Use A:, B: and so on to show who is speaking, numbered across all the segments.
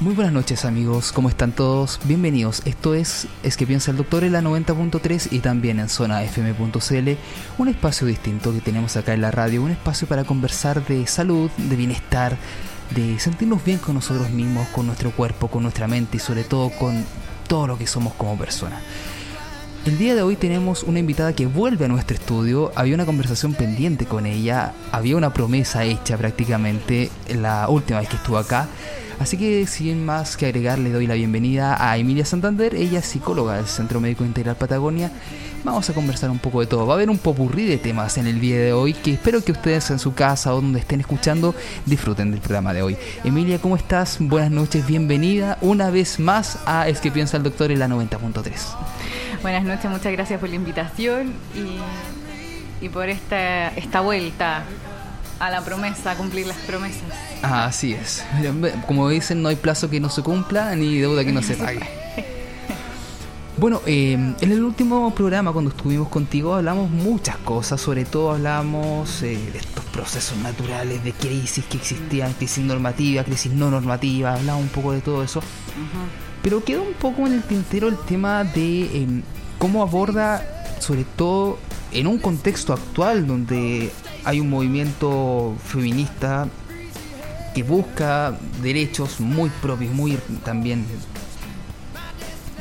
A: Muy buenas noches amigos, ¿cómo están todos? Bienvenidos, esto es Es que piensa el doctor en la 90.3 y también en zona fm.cl, un espacio distinto que tenemos acá en la radio, un espacio para conversar de salud, de bienestar, de sentirnos bien con nosotros mismos, con nuestro cuerpo, con nuestra mente y sobre todo con todo lo que somos como personas. El día de hoy tenemos una invitada que vuelve a nuestro estudio. Había una conversación pendiente con ella, había una promesa hecha prácticamente la última vez que estuvo acá. Así que sin más que agregar, le doy la bienvenida a Emilia Santander, ella es psicóloga del Centro Médico Integral Patagonia. Vamos a conversar un poco de todo. Va a haber un popurrí de temas en el día de hoy que espero que ustedes en su casa o donde estén escuchando disfruten del programa de hoy. Emilia, ¿cómo estás? Buenas noches, bienvenida una vez más a Es que piensa el doctor en la 90.3.
B: Buenas noches, muchas gracias por la invitación y, por esta, esta vuelta a la promesa, a cumplir las promesas.
A: Ah, así es. Como dicen, no hay plazo que no se cumpla ni deuda que no se pague. Bueno, eh, en el último programa cuando estuvimos contigo hablamos muchas cosas, sobre todo hablamos eh, de estos procesos naturales, de crisis que existían, crisis normativa, crisis no normativa, hablamos un poco de todo eso. Pero quedó un poco en el tintero el tema de em, cómo aborda, sobre todo en un contexto actual donde hay un movimiento feminista que busca derechos muy propios, muy también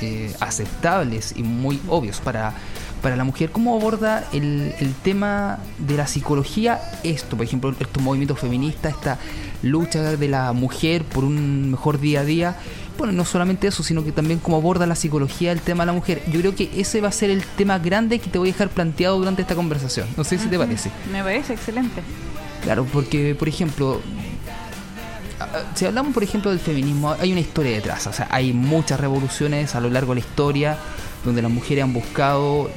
A: eh, aceptables y muy obvios para, para la mujer. ¿Cómo aborda el, el, tema de la psicología esto? Por ejemplo, estos movimientos feministas, esta lucha de la mujer por un mejor día a día. Bueno, no solamente eso, sino que también cómo aborda la psicología el tema de la mujer. Yo creo que ese va a ser el tema grande que te voy a dejar planteado durante esta conversación. No sé si te parece.
B: Me parece excelente.
A: Claro, porque, por ejemplo, si hablamos, por ejemplo, del feminismo, hay una historia detrás. O sea, hay muchas revoluciones a lo largo de la historia donde las mujeres han buscado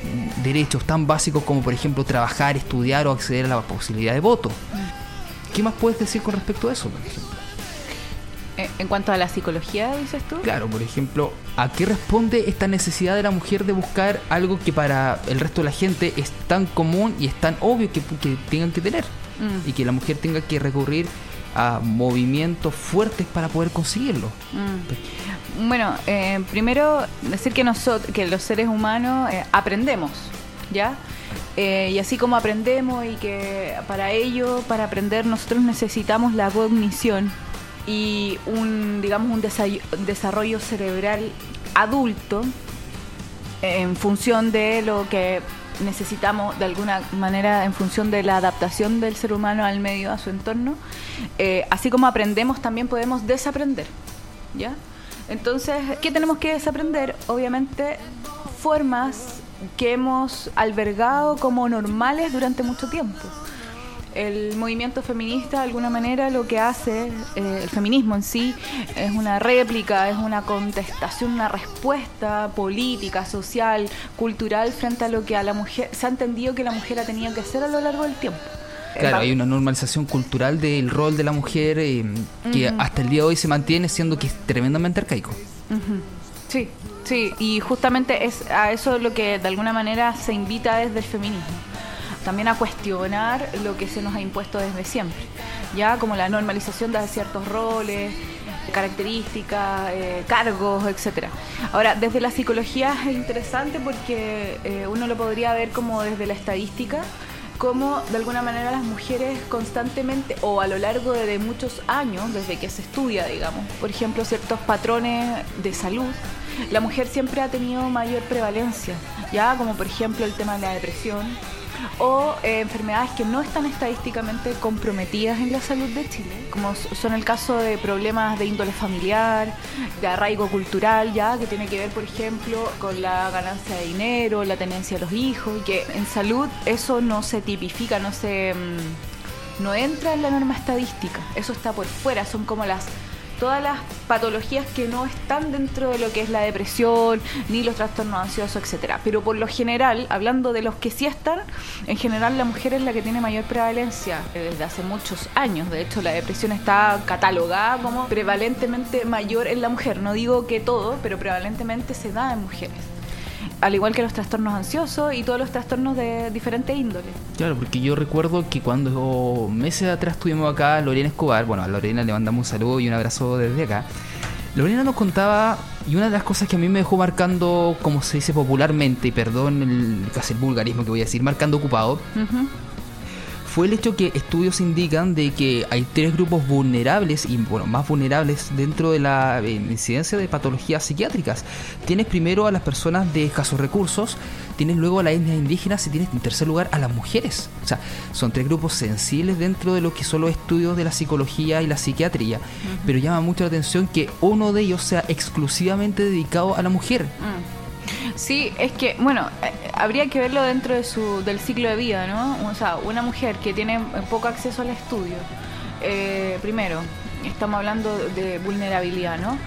A: derechos tan básicos como, por ejemplo, trabajar, estudiar o acceder a la posibilidad de voto. ¿Qué más puedes decir con respecto a eso, por ejemplo?
B: Eh, en cuanto a la psicología, dices tú.
A: Claro, por ejemplo, ¿a qué responde esta necesidad de la mujer de buscar algo que para el resto de la gente es tan común y es tan obvio que, tengan que tener? Mm. Y que la mujer tenga que recurrir a movimientos fuertes para poder conseguirlo.
B: Mm. Bueno, eh, primero decir que nosotros, que los seres humanos eh, aprendemos, ¿ya? Eh, y así como aprendemos y que para ello, para aprender, nosotros necesitamos la cognición y un, digamos, un desarrollo cerebral adulto en función de lo que necesitamos de alguna manera en función de la adaptación del ser humano al medio, a su entorno, eh, así como aprendemos también podemos desaprender, ¿ya? Entonces, ¿qué tenemos que desaprender? Obviamente, formas que hemos albergado como normales durante mucho tiempo el movimiento feminista de alguna manera lo que hace, eh, el feminismo en sí, es una réplica, es una contestación, una respuesta política, social, cultural frente a lo que a la mujer se ha entendido que la mujer ha tenido que hacer a lo largo del tiempo.
A: Claro, hay una normalización cultural del rol de la mujer eh, que hasta el día de hoy se mantiene siendo que es tremendamente arcaico.
B: Sí, sí, y justamente es a eso lo que de alguna manera se invita desde el feminismo también a cuestionar lo que se nos ha impuesto desde siempre, ya como la normalización de ciertos roles, características, eh, cargos, etcétera. Ahora, desde la psicología es interesante porque eh, uno lo podría ver como desde la estadística, como de alguna manera las mujeres constantemente o a lo largo de, de muchos años, desde que se estudia, digamos, por ejemplo, ciertos patrones de salud, la mujer siempre ha tenido mayor prevalencia, ya como por ejemplo el tema de la depresión, o eh, enfermedades que no están estadísticamente comprometidas en la salud de Chile, como son el caso de problemas de índole familiar, de arraigo cultural, ya que tiene que ver, por ejemplo, con la ganancia de dinero, la tenencia de los hijos, y que en salud eso no se tipifica, no se mm, no entra en la norma estadística, eso está por fuera, son como las todas las patologías que no están dentro de lo que es la depresión, ni los trastornos ansiosos, etcétera. Pero por lo general, hablando de los que sí están, en general la mujer es la que tiene mayor prevalencia desde hace muchos años. De hecho, la depresión está catalogada como prevalentemente mayor en la mujer. No digo que todo, pero prevalentemente se da en mujeres al igual que los trastornos ansiosos y todos los trastornos de diferente índole.
A: Claro, porque yo recuerdo que cuando meses atrás estuvimos acá, Lorena Escobar, bueno, a Lorena le mandamos un saludo y un abrazo desde acá. Lorena nos contaba, y una de las cosas que a mí me dejó marcando, como se dice popularmente, y perdón el, casi el vulgarismo que voy a decir, marcando ocupado, fue el hecho que estudios indican de que hay tres grupos vulnerables y bueno, más vulnerables dentro de la eh, incidencia de patologías psiquiátricas. Tienes primero a las personas de escasos recursos, tienes luego a las etnias indígenas y tienes en tercer lugar a las mujeres. O sea, son tres grupos sensibles dentro de lo que son los estudios de la psicología y la psiquiatría. Pero llama mucho la atención que uno de ellos sea exclusivamente dedicado a la mujer. Mm.
B: Sí, es que, bueno, eh, habría que verlo dentro de su, del ciclo de vida, ¿no? O sea, una mujer que tiene poco acceso al estudio, eh, primero, estamos hablando de vulnerabilidad, ¿no?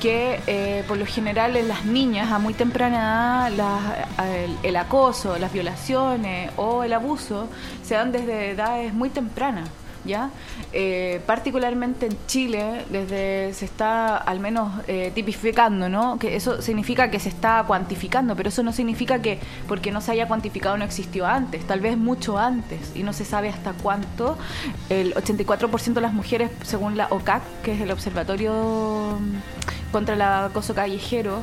B: que eh, por lo general en las niñas a muy temprana edad el, acoso, las violaciones o el abuso se dan desde edades muy tempranas. ¿Ya? Eh, particularmente en Chile, desde se está al menos eh, tipificando, ¿no? Que eso significa que se está cuantificando, pero eso no significa que porque no se haya cuantificado no existió antes, tal vez mucho antes, y no se sabe hasta cuánto. El 84% de las mujeres, según la OCAC, que es el Observatorio contra el acoso callejero,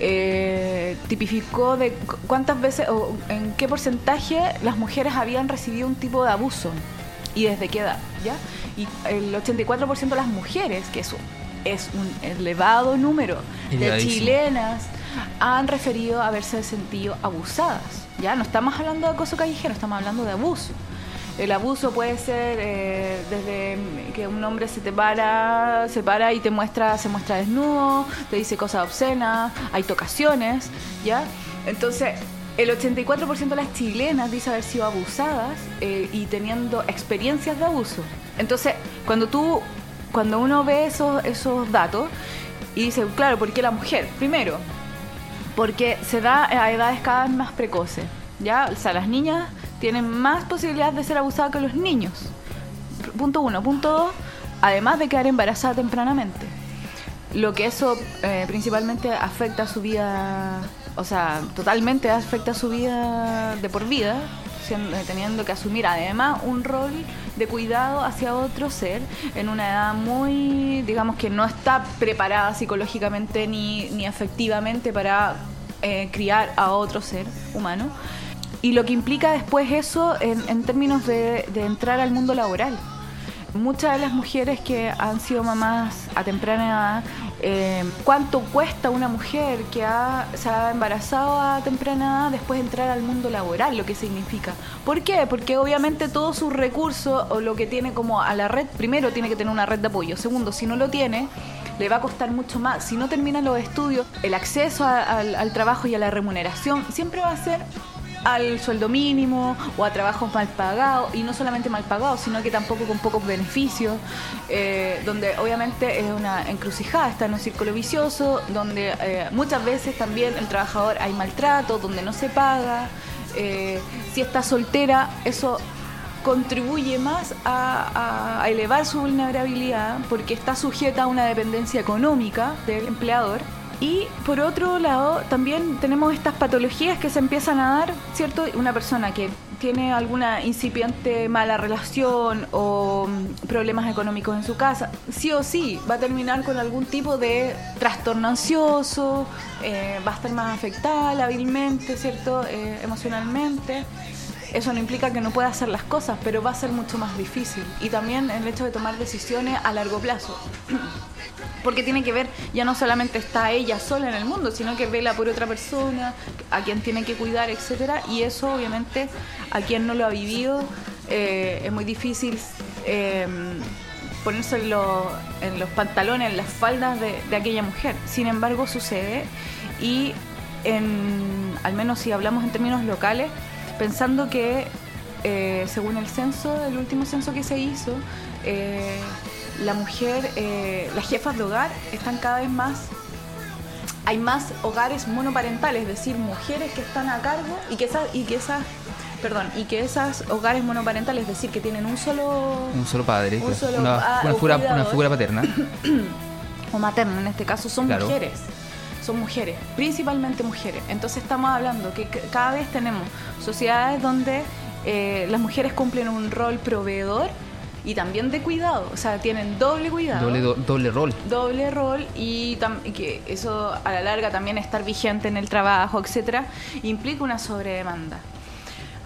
B: eh, tipificó de cuántas veces o en qué porcentaje las mujeres habían recibido un tipo de abuso y desde qué edad, ¿ya? Y el 84% de las mujeres, que es, es un elevado número de chilenas, han referido haberse sentido abusadas, ¿ya? No estamos hablando de acoso callejero, estamos hablando de abuso. El abuso puede ser eh, desde que un hombre se te para, se para y te muestra, se muestra desnudo, te dice cosas obscenas, hay tocaciones, ¿ya? Entonces, el 84% de las chilenas dice haber sido abusadas eh, y teniendo experiencias de abuso. Entonces, cuando tú, cuando uno ve esos, esos datos y dice, claro, ¿por qué la mujer? Primero, porque se da a edades cada vez más precoces. ¿ya? O sea, las niñas tienen más posibilidades de ser abusadas que los niños. Punto uno. Punto dos, además de quedar embarazada tempranamente. Lo que eso eh, principalmente afecta a su vida o sea, totalmente afecta su vida de por vida, teniendo que asumir además un rol de cuidado hacia otro ser en una edad muy, digamos que no está preparada psicológicamente ni, ni afectivamente para eh, criar a otro ser humano. Y lo que implica después eso en, términos de, de entrar al mundo laboral. Muchas de las mujeres que han sido mamás a temprana edad eh, cuánto cuesta una mujer que se ha embarazado a temprana edad después de entrar al mundo laboral, lo que significa. ¿Por qué? Porque obviamente todos sus recursos o lo que tiene como a la red, primero tiene que tener una red de apoyo, segundo, si no lo tiene, le va a costar mucho más. Si no termina los estudios, el acceso al trabajo y a la remuneración siempre va a ser al sueldo mínimo o a trabajos mal pagados, y no solamente mal pagados, sino que tampoco con pocos beneficios, eh, donde obviamente es una encrucijada, está en un círculo vicioso, donde eh, muchas veces también el trabajador hay maltrato, donde no se paga, eh, si está soltera, eso contribuye más a, a elevar su vulnerabilidad porque está sujeta a una dependencia económica del empleador y por otro lado, también tenemos estas patologías que se empiezan a dar, ¿cierto? Una persona que tiene alguna incipiente mala relación o mm, problemas económicos en su casa, sí o sí va a terminar con algún tipo de trastorno ansioso, eh, va a estar más afectada hábilmente, ¿cierto? Eh, emocionalmente. Eso no implica que no pueda hacer las cosas, pero va a ser mucho más difícil. Y también el hecho de tomar decisiones a largo plazo. porque tiene que ver, ya no solamente está ella sola en el mundo, sino que vela por otra persona, a quien tiene que cuidar, etcétera, y eso obviamente a quien no lo ha vivido eh, es muy difícil eh, ponerse en, los pantalones, en las faldas de, aquella mujer. Sin embargo, sucede y en, al menos si hablamos en términos locales, pensando que eh, según el censo, el último censo que se hizo, la mujer, eh, las jefas de hogar están cada vez más, hay más hogares monoparentales, es decir, mujeres que están a cargo y que esas, y que esas perdón, y que esas hogares monoparentales, es decir, que tienen un solo
A: un solo padre, una, figura, paterna
B: o materna en este caso son mujeres. Son mujeres, principalmente mujeres. Entonces estamos hablando que cada vez tenemos sociedades donde eh, las mujeres cumplen un rol proveedor y también de cuidado, o sea, tienen doble cuidado.
A: Doble, doble rol.
B: Doble rol y que eso a la larga también estar vigente en el trabajo, etcétera, implica una sobredemanda.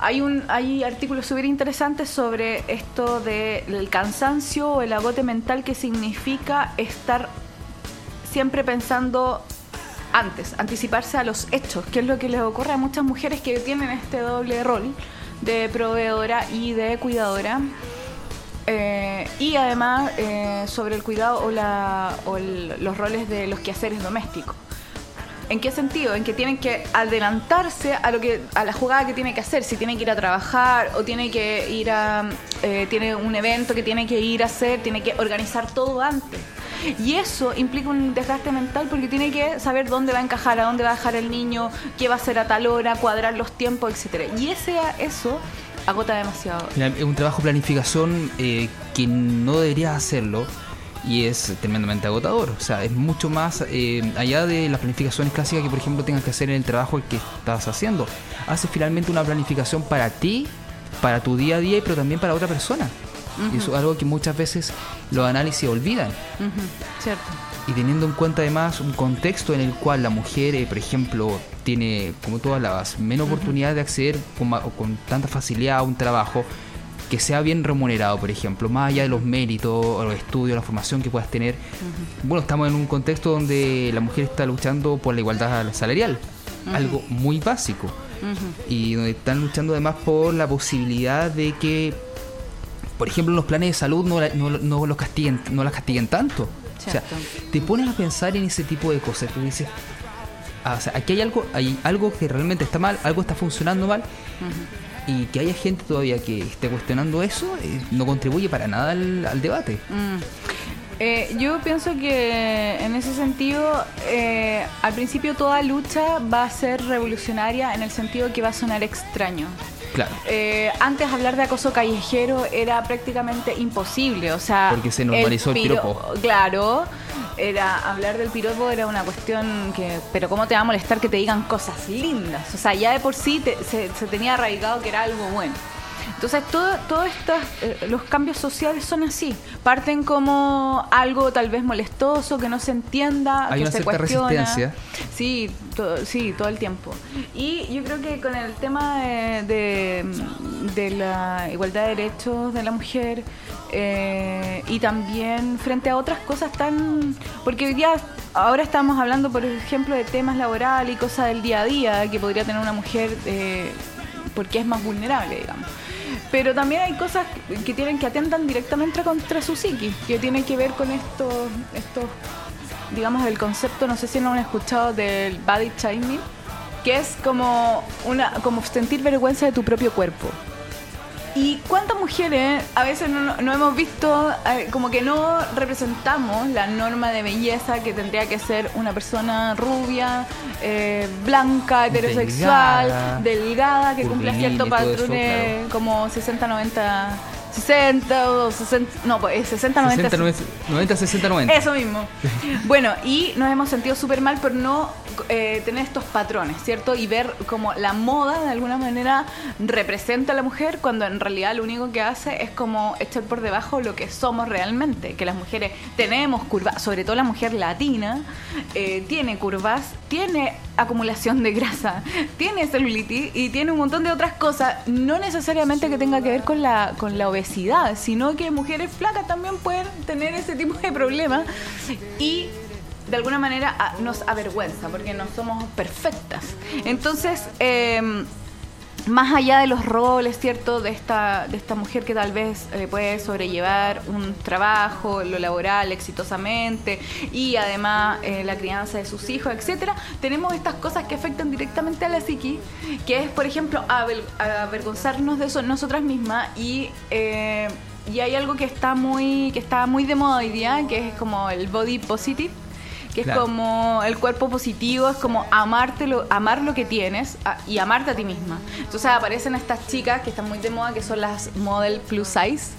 B: Hay, un, hay artículos súper interesantes sobre esto del cansancio o el agote mental que significa estar siempre pensando antes, anticiparse a los hechos, que es lo que les ocurre a muchas mujeres que tienen este doble rol de proveedora y de cuidadora. Eh, y además eh, sobre el cuidado o, la, o los roles de los quehaceres domésticos. ¿En qué sentido? En que tienen que adelantarse a lo que a la jugada que tiene que hacer. Si tiene que ir a trabajar o tiene que ir a eh, tiene un evento que tiene que ir a hacer, tiene que organizar todo antes. Y eso implica un desgaste mental porque tiene que saber dónde va a encajar, a dónde va a dejar el niño, qué va a hacer a tal hora, cuadrar los tiempos, etcétera. Y ese eso agota demasiado.
A: Es un trabajo de planificación eh, que no debería hacerlo y es tremendamente agotador. O sea, es mucho más eh, allá de las planificaciones clásicas que, por ejemplo, tengas que hacer en el trabajo que estás haciendo. Haces finalmente una planificación para ti, para tu día a día, pero también para otra persona. Y eso es algo que muchas veces los análisis olvidan.
B: Cierto.
A: Y teniendo en cuenta además un contexto en el cual la mujer, eh, por ejemplo, tiene, como todas las menos oportunidades de acceder con, con tanta facilidad a un trabajo, que sea bien remunerado, por ejemplo, más allá de los méritos, los estudios, la formación que puedas tener. Bueno, estamos en un contexto donde la mujer está luchando por la igualdad salarial, algo muy básico, y donde están luchando además por la posibilidad de que, por ejemplo, los planes de salud no, no, los castiguen, no las castiguen tanto. O sea, te pones a pensar en ese tipo de cosas, tú dices, ah, o sea, aquí hay algo, hay algo que realmente está mal, algo está funcionando mal y que haya gente todavía que esté cuestionando eso eh, no contribuye para nada al, debate. Mm.
B: Eh, yo pienso que en ese sentido, eh, al principio toda lucha va a ser revolucionaria en el sentido que va a sonar extraño.
A: Claro.
B: antes hablar de acoso callejero era prácticamente imposible, o sea...
A: Porque se normalizó el, el piropo.
B: Claro, era hablar del piropo era una cuestión que, pero cómo te va a molestar que te digan cosas lindas, o sea, ya de por sí se, se, tenía arraigado que era algo bueno. Entonces, todos todo estos, eh, los cambios sociales son así. Parten como algo tal vez molestoso, que no se entienda,
A: Hay
B: que
A: una
B: se
A: cierta resistencia.
B: Sí, todo, sí, todo el tiempo. Y yo creo que con el tema de, de, la igualdad de derechos de la mujer eh, y también frente a otras cosas tan... Porque hoy día, ahora estamos hablando, por ejemplo, de temas laborales y cosas del día a día que podría tener una mujer eh, porque es más vulnerable, digamos pero también hay cosas que tienen que atentan directamente contra su psiqui, que tienen que ver con estos, estos digamos, el concepto, no sé si lo han escuchado, del body shaming, que es como, una, como sentir vergüenza de tu propio cuerpo. ¿Y cuántas mujeres a veces no, hemos visto, eh, como que no representamos la norma de belleza que tendría que ser una persona rubia, eh, blanca, heterosexual, delgada, que cumpla cierto patrón como 60, 90 60 o 60, no, pues 60, 90.
A: 90, 60, 90.
B: Eso mismo. bueno, y nos hemos sentido súper mal por no eh, tener estos patrones, ¿cierto? Y ver como la moda de alguna manera representa a la mujer cuando en realidad lo único que hace es como echar por debajo lo que somos realmente, que las mujeres tenemos curvas, sobre todo la mujer latina, eh, tiene curvas, tiene acumulación de grasa, tiene celulitis y tiene un montón de otras cosas, no necesariamente que tenga que ver con la, con la obesidad, sino que mujeres flacas también pueden tener ese tipo de problemas y de alguna manera nos avergüenza porque no somos perfectas. Entonces, eh, más allá de los roles, ¿cierto? De esta, de esta mujer que tal vez eh, puede sobrellevar un trabajo, lo laboral exitosamente y además eh, la crianza de sus hijos, etcétera, tenemos estas cosas que afectan directamente a la psiqui, que es, por ejemplo, avergonzarnos de eso nosotras mismas y eh, y hay algo que está muy que está muy de moda hoy día, que es como el body positive que es como el cuerpo positivo, es como amarte lo, amar lo que tienes y amarte a ti misma. Entonces aparecen estas chicas que están muy de moda, que son las model plus size,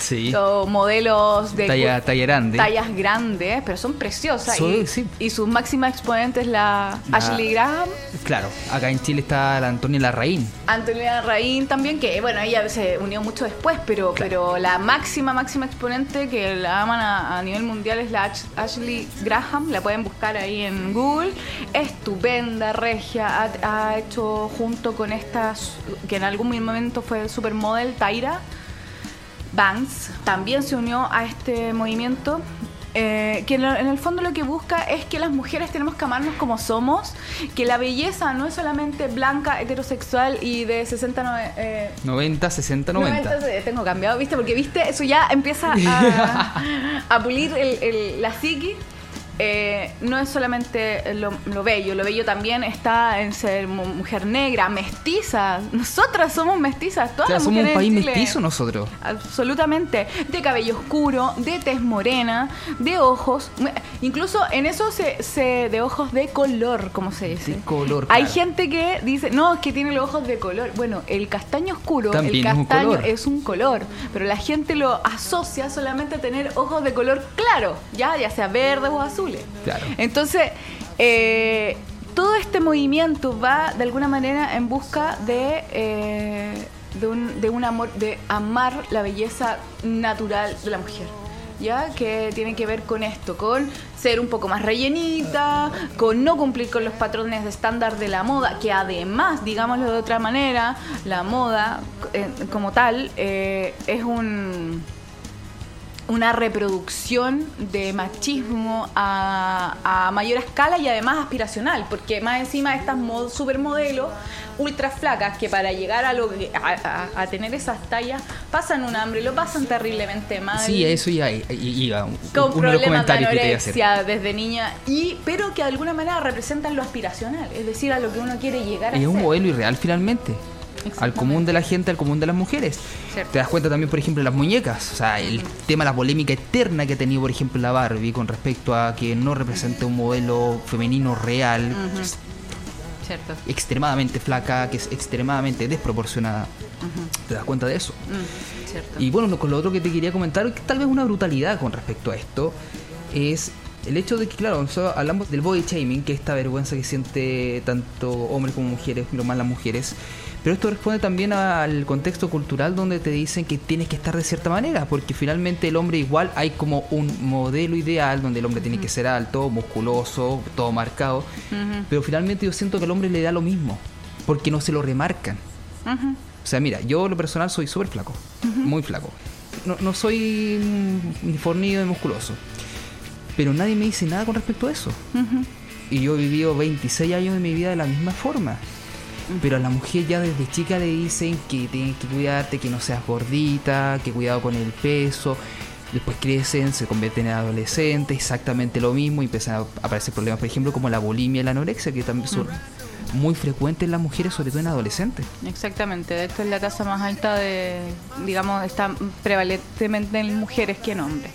A: Sí.
B: Son modelos de
A: Talla, talla grande.
B: tallas grandes, pero son preciosas. Y,
A: sí.
B: y su máxima exponente es la,
A: La-
B: Ashley Graham.
A: Claro, acá en Chile está la Antonia Larraín.
B: Antonia Raín también, que bueno, ella se unió mucho después, pero,
A: Claro.
B: pero la máxima, máxima exponente que la aman a, a nivel mundial es la Ash- Ashley Graham, la pueden buscar ahí en Google. Estupenda, regia, ha, ha hecho junto con esta, que en algún momento fue supermodel, Tyra Banks, también se unió a este movimiento. eh, que en, el fondo lo que busca es que las mujeres tenemos que amarnos como somos, que la belleza no es solamente blanca, heterosexual y de 60, no- eh,
A: 90, 60, 90.
B: 90, eh, tengo cambiado, ¿viste? Porque, ¿viste? Eso ya empieza a, a pulir el- el- la psiqui. Eh, no es solamente lo, lo bello, lo bello también está en ser mu- mujer negra, mestiza. Nosotras somos mestizas,
A: O
B: todas
A: sea,
B: las
A: somos un país mestizo nosotros.
B: Absolutamente. De cabello oscuro, de tez morena, de ojos. Incluso en eso se, se- de ojos de color, como se dice.
A: De color,
B: Hay gente que dice, no, es que tiene los ojos de color. Bueno, el castaño oscuro,
A: También
B: el
A: es un
B: castaño es un color. Pero la gente lo asocia solamente a tener ojos de color claro, ya, ya sea verde o azules.
A: Claro.
B: Entonces, eh, todo este movimiento va de alguna manera en busca de, eh, de, un, de un amor, de amar la belleza natural de la mujer. ¿Ya? Que tiene que ver con esto, con ser un poco más rellenita, con no cumplir con los patrones de estándar de la moda, que además, digámoslo de otra manera, la moda eh, como tal eh, es un una reproducción de machismo a, a mayor escala y además aspiracional, porque más encima estas mod- supermodelos ultra flacas que para llegar a, lo que- a, a- a tener esas tallas pasan un hambre, lo pasan terriblemente mal.
A: Sí, eso ya iba.
B: con
A: uno
B: problemas de anorexia desde niña, y, pero que de alguna manera representan lo aspiracional, es decir, a lo que uno quiere llegar a
A: Es un modelo irreal finalmente. Al común de la gente, al común de las mujeres.
B: Cierto.
A: Te das cuenta también, por ejemplo, de las muñecas. O sea, el tema, la polémica eterna que ha tenido, por ejemplo, la Barbie con respecto a que no representa un modelo femenino real, que es
B: Cierto.
A: extremadamente flaca, que es extremadamente desproporcionada. ¿Te das cuenta de eso?
B: Mm, cierto.
A: Y bueno, lo- con lo otro que te quería comentar, que tal vez una brutalidad con respecto a esto, es el hecho de que, claro, nosotros hablamos del body shaming, que es esta vergüenza que siente tanto hombres como mujeres, pero más las mujeres. Pero esto responde también al contexto cultural donde te dicen que tienes que estar de cierta manera, porque finalmente el hombre igual hay como un modelo ideal donde el hombre tiene que ser alto, musculoso, todo marcado, pero finalmente yo siento que al hombre le da lo mismo, porque no se lo remarcan. O sea, mira, yo lo personal soy súper flaco, muy flaco. No, no soy ni fornido ni musculoso. Pero nadie me dice nada con respecto a eso. Y yo he vivido 26 años de mi vida de la misma forma. Pero a la mujer ya desde chica le dicen que tienes que cuidarte, que no seas gordita, que cuidado con el peso. Después crecen, se convierten en adolescentes, exactamente lo mismo, y empiezan a aparecer problemas, por ejemplo, como la bulimia y la anorexia, que también son muy frecuentes en las mujeres, sobre todo en adolescentes.
B: Exactamente, de hecho es la tasa más alta de, digamos, está prevalentemente en mujeres que en hombres.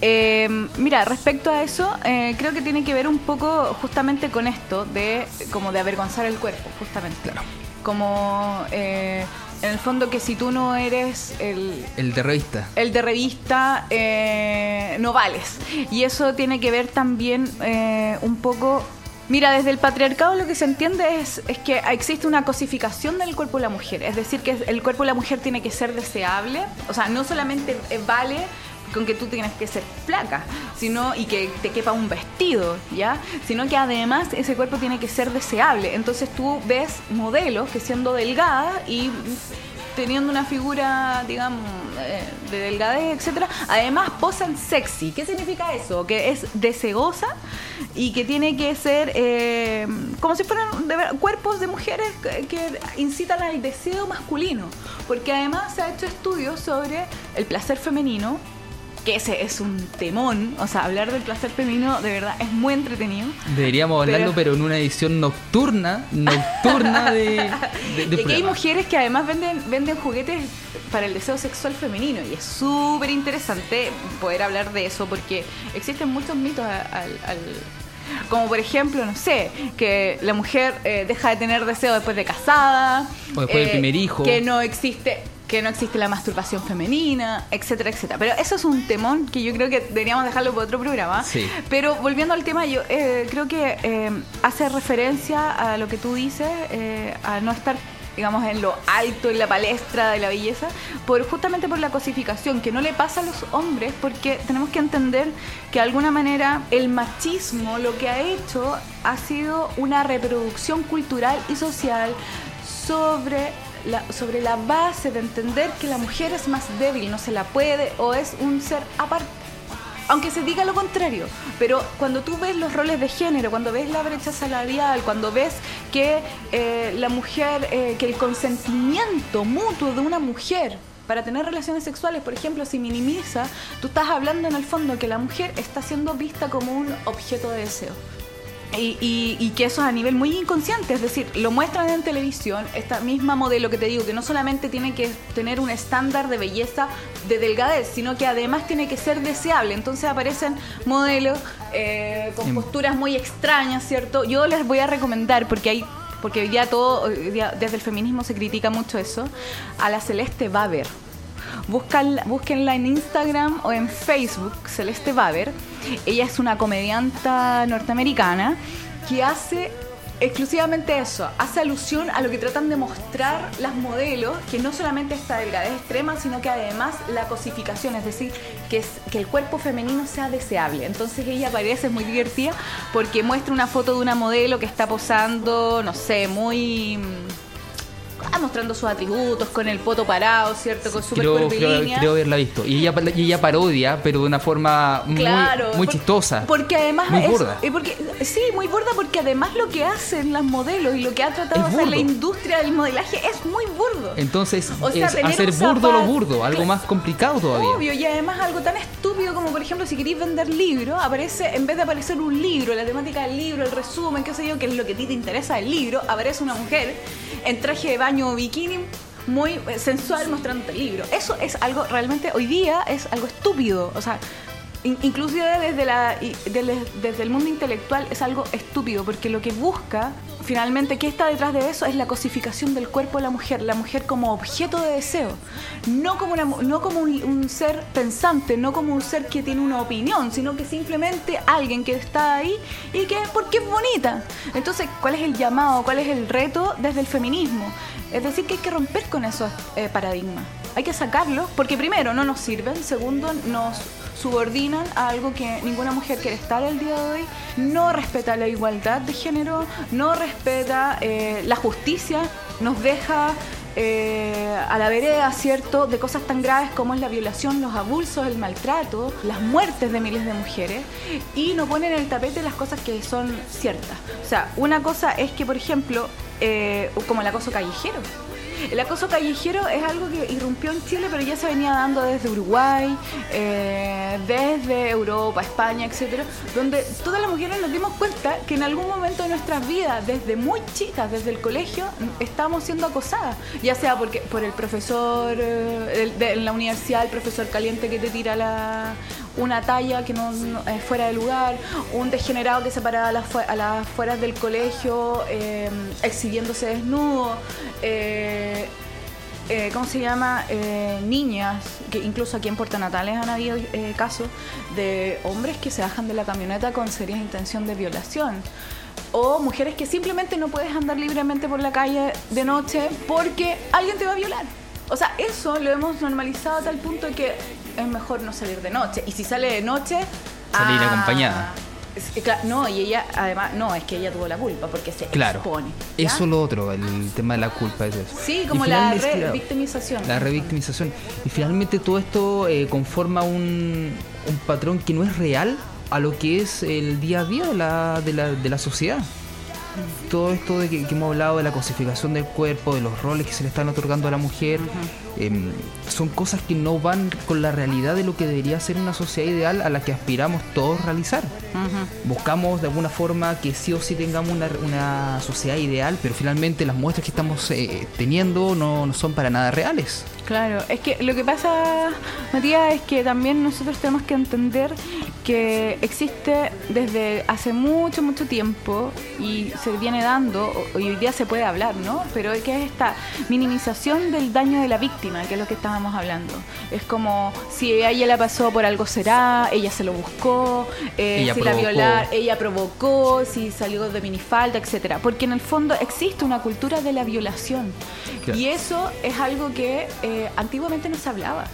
B: Eh, mira, respecto a eso, eh, creo que tiene que ver un poco justamente con esto de como de avergonzar el cuerpo, justamente.
A: Claro.
B: Como eh, en el fondo que si tú no eres el,
A: El de revista.
B: el de revista eh, no vales. Y eso tiene que ver también eh, un poco... Mira, desde el patriarcado lo que se entiende es, es que existe una cosificación del cuerpo de la mujer. Es decir, que el cuerpo de la mujer tiene que ser deseable. O sea, no solamente eh, vale con que tú tienes que ser flaca, sino y que te quepa un vestido, ¿ya? Sino que además ese cuerpo tiene que ser deseable. Entonces tú ves modelos que siendo delgadas y teniendo una figura, digamos, eh, de delgadez, etcétera, además posan sexy. ¿Qué significa eso? Que es deseosa y que tiene que ser eh, como si fueran de ver- cuerpos de mujeres que, que incitan al deseo masculino. Porque además se ha hecho estudios sobre el placer femenino que ese es un temón, o sea, hablar del placer femenino de verdad es muy entretenido.
A: Deberíamos hablarlo, pero, en una edición nocturna, nocturna de, de,
B: aquí hay mujeres que además venden, venden juguetes para el deseo sexual femenino y es súper interesante poder hablar de eso porque existen muchos mitos a- al... al- como por ejemplo, no sé, que la mujer eh, deja de tener deseo después de casada.
A: O después del primer hijo.
B: Que no existe... que no existe la masturbación femenina, etcétera, etcétera. Pero eso es un temón que yo creo que deberíamos dejarlo para otro programa.
A: Sí.
B: Pero volviendo al tema, yo eh, creo que eh, hace referencia a lo que tú dices, eh, a no estar digamos, en lo alto, en la palestra de la belleza, por justamente por la cosificación, que no le pasa a los hombres, porque tenemos que entender que de alguna manera el machismo lo que ha hecho ha sido una reproducción cultural y social sobre sobre la base de entender que la mujer es más débil, no se la puede o es un ser aparte. Aunque se diga lo contrario, pero cuando tú ves los roles de género, cuando ves la brecha salarial, cuando ves que eh, la mujer, eh, que el consentimiento mutuo de una mujer para tener relaciones sexuales, por ejemplo, si minimiza, tú estás hablando en el fondo que la mujer está siendo vista como un objeto de deseo. Y, y- y que eso es a nivel muy inconsciente, es decir, lo muestran en televisión, esta misma modelo que te digo, que no solamente tiene que tener un estándar de belleza de delgadez, sino que además tiene que ser deseable. Entonces aparecen modelos eh, con
A: Em.
B: posturas muy extrañas, ¿cierto? Yo les voy a recomendar, porque hay porque hoy día todo, hoy día desde el feminismo se critica mucho eso, a la Celeste Baber. Buscan- búsquenla en Instagram o en Facebook, Celeste Baber. Ella es una comedianta norteamericana que hace exclusivamente eso, hace alusión a lo que tratan de mostrar las modelos, que no solamente esta delgadez extrema, sino que además la cosificación, es decir, que, que el cuerpo femenino sea deseable. Entonces ella parece muy divertida porque muestra una foto de una modelo que está posando, no sé, muy... ah, mostrando sus atributos, con el poto parado, ¿cierto? Con super
A: Creo, creo, creo haberla visto. Y ella, y ella parodia, pero de una forma muy,
B: Claro,
A: muy
B: por-
A: chistosa.
B: Porque además
A: Muy
B: es- y porque, sí, muy burda porque además lo que hacen las modelos y lo que ha tratado de hacer la industria del modelaje es muy burdo.
A: Entonces,
B: O sea,
A: es hacer burdo lo burdo, algo más complicado todavía.
B: Obvio, y además algo tan estúpido como, por ejemplo, si queréis vender libros, aparece, en vez de aparecer un libro, la temática del libro, el resumen, qué sé yo, que es lo que a ti te interesa del libro, aparece una mujer en traje de baño o bikini muy sensual mostrándote el libro. Eso es algo realmente, hoy día es algo estúpido. O sea, inclusive desde, la, desde, el mundo intelectual es algo estúpido, porque lo que busca, finalmente, ¿qué está detrás de eso? Es la cosificación del cuerpo de la mujer, la mujer como objeto de deseo, no como, no como un, un ser pensante, no como un ser que tiene una opinión, sino que simplemente alguien que está ahí y que porque es bonita. Entonces, ¿cuál es el llamado? ¿Cuál es el reto desde el feminismo? Es decir, que hay que romper con esos eh, paradigmas. Hay que sacarlos porque primero no nos sirven, segundo nos subordinan a algo que ninguna mujer quiere estar el día de hoy, no respeta la igualdad de género, no respeta eh, la justicia, nos deja eh, a la vereda, ¿cierto?, de cosas tan graves como es la violación, los abusos, el maltrato, las muertes de miles de mujeres y no ponen en el tapete las cosas que son ciertas. O sea, una cosa es que, por ejemplo, eh, como el acoso callejero. El acoso callejero es algo que irrumpió en Chile, pero ya se venía dando desde Uruguay, eh, desde Europa, España, etcétera, donde todas las mujeres nos dimos cuenta que en algún momento de nuestras vidas, desde muy chicas, desde el colegio, estábamos siendo acosadas, ya sea porque por el profesor eh, en la universidad, el profesor caliente que te tira la, una talla que no, no- es fuera de lugar, un degenerado que se paraba a las, a las afueras del colegio eh, exhibiéndose desnudo. eh, eh, ¿cómo se llama? Niñas, que incluso aquí en Puerto Natales han habido casos de hombres que se bajan de la camioneta con serias intención de violación. O mujeres que simplemente no puedes andar libremente por la calle de noche porque alguien te va a violar. O sea, eso lo hemos normalizado a tal punto que es mejor no salir de noche. Y si sale de noche...
A: Salir
B: ah,
A: acompañada.
B: es que, cla- no, y ella, además, no, es que ella tuvo la culpa porque se
A: Claro.
B: expone. ¿ya?
A: Eso es lo otro, el tema de la culpa es eso.
B: Sí, como la revictimización.
A: La revictimización. Y finalmente todo esto eh, conforma un, un patrón que no es real a lo que es el día a día de la, de la, de la sociedad. Todo esto de que, que hemos hablado de la cosificación del cuerpo, de los roles que se le están otorgando a la mujer, em, son cosas que no van con la realidad de lo que debería ser una sociedad ideal a la que aspiramos todos realizar. Buscamos de alguna forma que sí o sí tengamos una, una sociedad ideal, pero finalmente las muestras que estamos eh, teniendo no, no son para nada reales.
B: Claro, es que lo que pasa, Matías, es que también nosotros tenemos que entender que existe desde hace mucho, mucho tiempo y se viene dando, hoy día se puede hablar, ¿no? Pero que es esta minimización del daño de la víctima, que es lo que estábamos hablando. Es como si a ella la pasó por algo será, ella se lo buscó, eh, si la violar, ella provocó, si salió de minifalda, etcétera. Porque en el fondo existe una cultura de la violación. Y eso es algo que eh, antiguamente no se hablaba.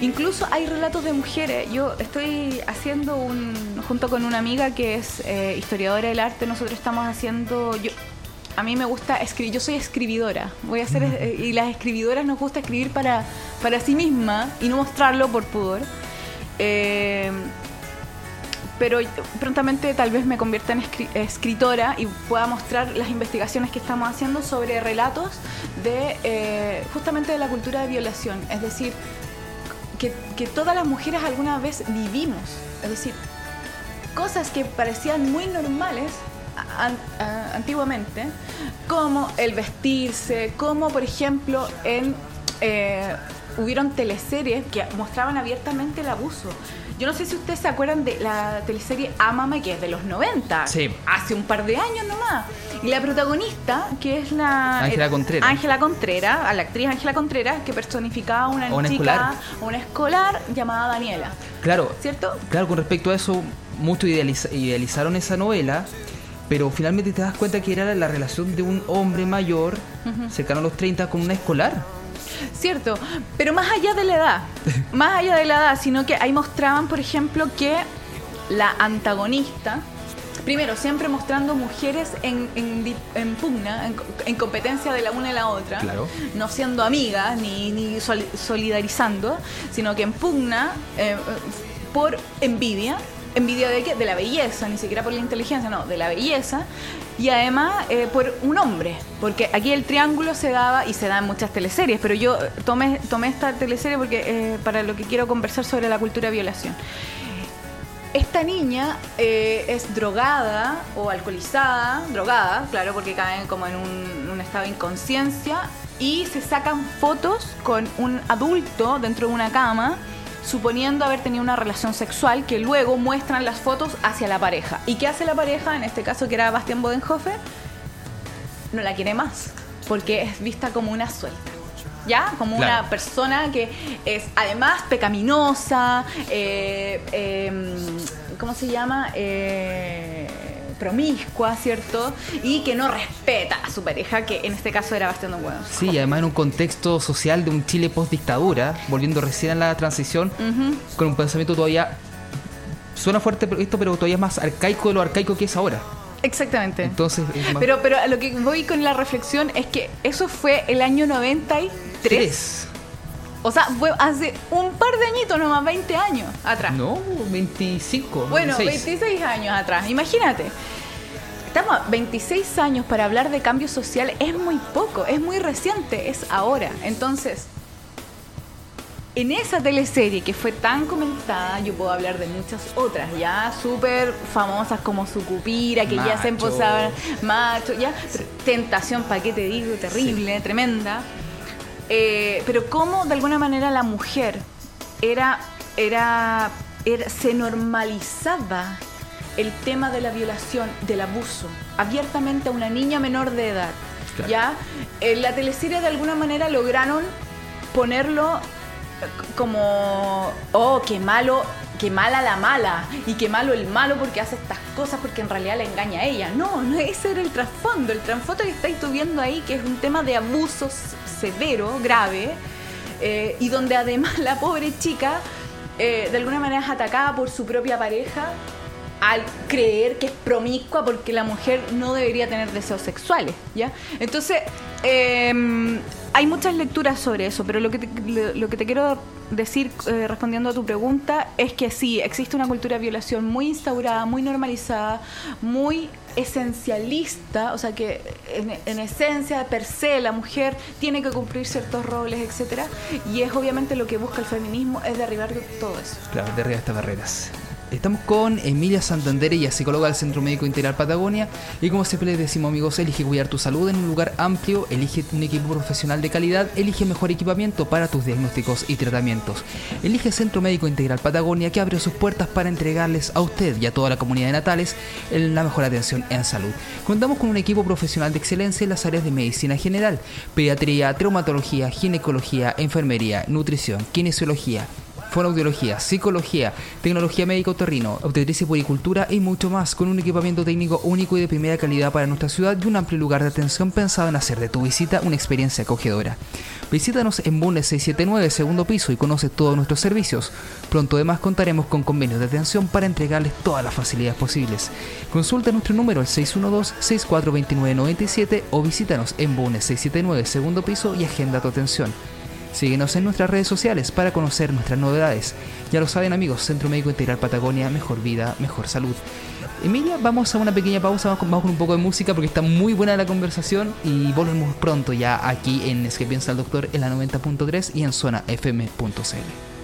B: Incluso hay relatos de mujeres. Yo estoy haciendo un, junto con una amiga que es eh, historiadora del arte, nosotros estamos haciendo, yo, a mí me gusta escribir, yo soy escribidora, voy a hacer, eh, y las escribidoras nos gusta escribir para, para sí misma y no mostrarlo por pudor. Eh, pero prontamente tal vez me convierta en escritora y pueda mostrar las investigaciones que estamos haciendo sobre relatos de justamente de la cultura de violación, es decir, que, todas las mujeres alguna vez vivimos. Es decir, cosas que parecían muy normales antiguamente, como el vestirse, como por ejemplo en eh, hubieron teleseries que mostraban abiertamente el abuso. Yo no sé si ustedes se acuerdan de la teleserie Amame, que es de los 90.
A: Sí.
B: Hace un par de años nomás. Y la protagonista, que es la...
A: Ángela Contreras.
B: Ángela Contreras, a la actriz Ángela Contreras, que personificaba a una, chica, escolar. una escolar llamada Daniela.
A: Claro.
B: ¿Cierto?
A: Claro, con respecto a eso, muchos idealizaron esa novela pero finalmente te das cuenta que era la relación de un hombre mayor, cercano a los 30, con una escolar.
B: Cierto, pero más allá de la edad, más allá de la edad, sino que ahí mostraban, por ejemplo, que la antagonista, primero, siempre mostrando mujeres en, en, pugna, en, competencia de la una y la otra, no siendo amigas ni, ni solidarizando, sino que en pugna eh, por envidia envidia de qué? De la belleza, ni siquiera por la inteligencia, no, de la belleza. Y además eh, por un hombre, porque aquí el triángulo se daba y se da en muchas teleseries, pero yo tomé, tomé esta teleserie porque eh, para lo que quiero conversar sobre la cultura de violación. Esta niña eh, es drogada o alcoholizada, drogada, claro, porque caen como en un, un estado de inconsciencia y se sacan fotos con un adulto dentro de una cama suponiendo haber tenido una relación sexual que luego muestran las fotos hacia la pareja. ¿Y qué hace la pareja? En este caso que era Bastian Bodenhofer, no la quiere más, porque es vista como una suelta. ¿Ya? Como una persona que es además pecaminosa, eh, em, ¿cómo se llama? Eh, promiscua, ¿cierto? Y que no respeta a su pareja, que en este caso era Bastián Bueno.
A: Sí, además en un contexto social de un Chile post-dictadura, volviendo recién a la transición, con un pensamiento todavía... Suena fuerte esto, pero todavía más arcaico de lo arcaico que es ahora.
B: Exactamente.
A: Entonces,
B: pero, pero a lo que voy con la reflexión es que eso fue el año 93. O sea, fue hace un par de añitos nomás, 20 años atrás.
A: No, 25.
B: Bueno, 26 años atrás, imagínate. Estamos a 26 años para hablar de cambio social, es muy poco, es muy reciente, es ahora. Entonces, en esa teleserie que fue tan comentada, yo puedo hablar de muchas otras, ya súper famosas como Sucupira, que ya se emposaban, macho, ya. Tentación, ¿para qué te digo? Terrible, tremenda. Eh, pero cómo de alguna manera la mujer era, era, se normalizaba el tema de la violación, del abuso, abiertamente a una niña menor de edad. ¿Ya? En la teleserie de alguna manera lograron ponerlo como, oh, qué malo, qué mala la mala, y qué malo el malo porque hace estas cosas porque en realidad le engaña a ella. No, no ese era el trasfondo. El trasfondo que estáis viendo ahí, que es un tema de abusos severo, grave, eh, y donde además la pobre chica eh, de alguna manera es atacada por su propia pareja al creer que es promiscua porque la mujer no debería tener deseos sexuales, ¿ya? Entonces, em, hay muchas lecturas sobre eso, pero lo que te, lo que te quiero decir eh, respondiendo a tu pregunta es que sí, existe una cultura de violación muy instaurada, muy normalizada, muy esencialista, o sea que en, esencia, per se, la mujer tiene que cumplir ciertos roles, etcétera, y es obviamente lo que busca el feminismo, es derribar todo eso.
A: Claro, derribar estas barreras.
C: Estamos con Emilia Santander, ella psicóloga del Centro Médico Integral Patagonia. Y como siempre les decimos, amigos, elige cuidar tu salud en un lugar amplio, elige un equipo profesional de calidad, elige mejor equipamiento para tus diagnósticos y tratamientos. Elige Centro Médico Integral Patagonia que abre sus puertas para entregarles a usted y a toda la comunidad de Natales la mejor atención en salud. Contamos con un equipo profesional de excelencia en las áreas de medicina general, pediatría, traumatología, ginecología, enfermería, nutrición, kinesiología fonoaudiología, psicología, tecnología médico otorrino, obstetricia y puricultura y mucho más, con un equipamiento técnico único y de primera calidad para nuestra ciudad y un amplio lugar de atención pensado en hacer de tu visita una experiencia acogedora. Visítanos en Bundes 679, segundo piso, y conoce todos nuestros servicios. Pronto además contaremos con convenios de atención para entregarles todas las facilidades posibles. Consulta nuestro número al 612-642997 o visítanos en Bundes 679, segundo piso y agenda tu atención. Síguenos en nuestras redes sociales para conocer nuestras novedades. Ya lo saben amigos, Centro Médico Integral Patagonia, mejor vida, mejor salud. Emilia, vamos a una pequeña pausa, vamos con, un poco de música porque está muy buena la conversación y volvemos pronto ya aquí en Es que piensa el doctor en la 90.3 y en zona fm.cl.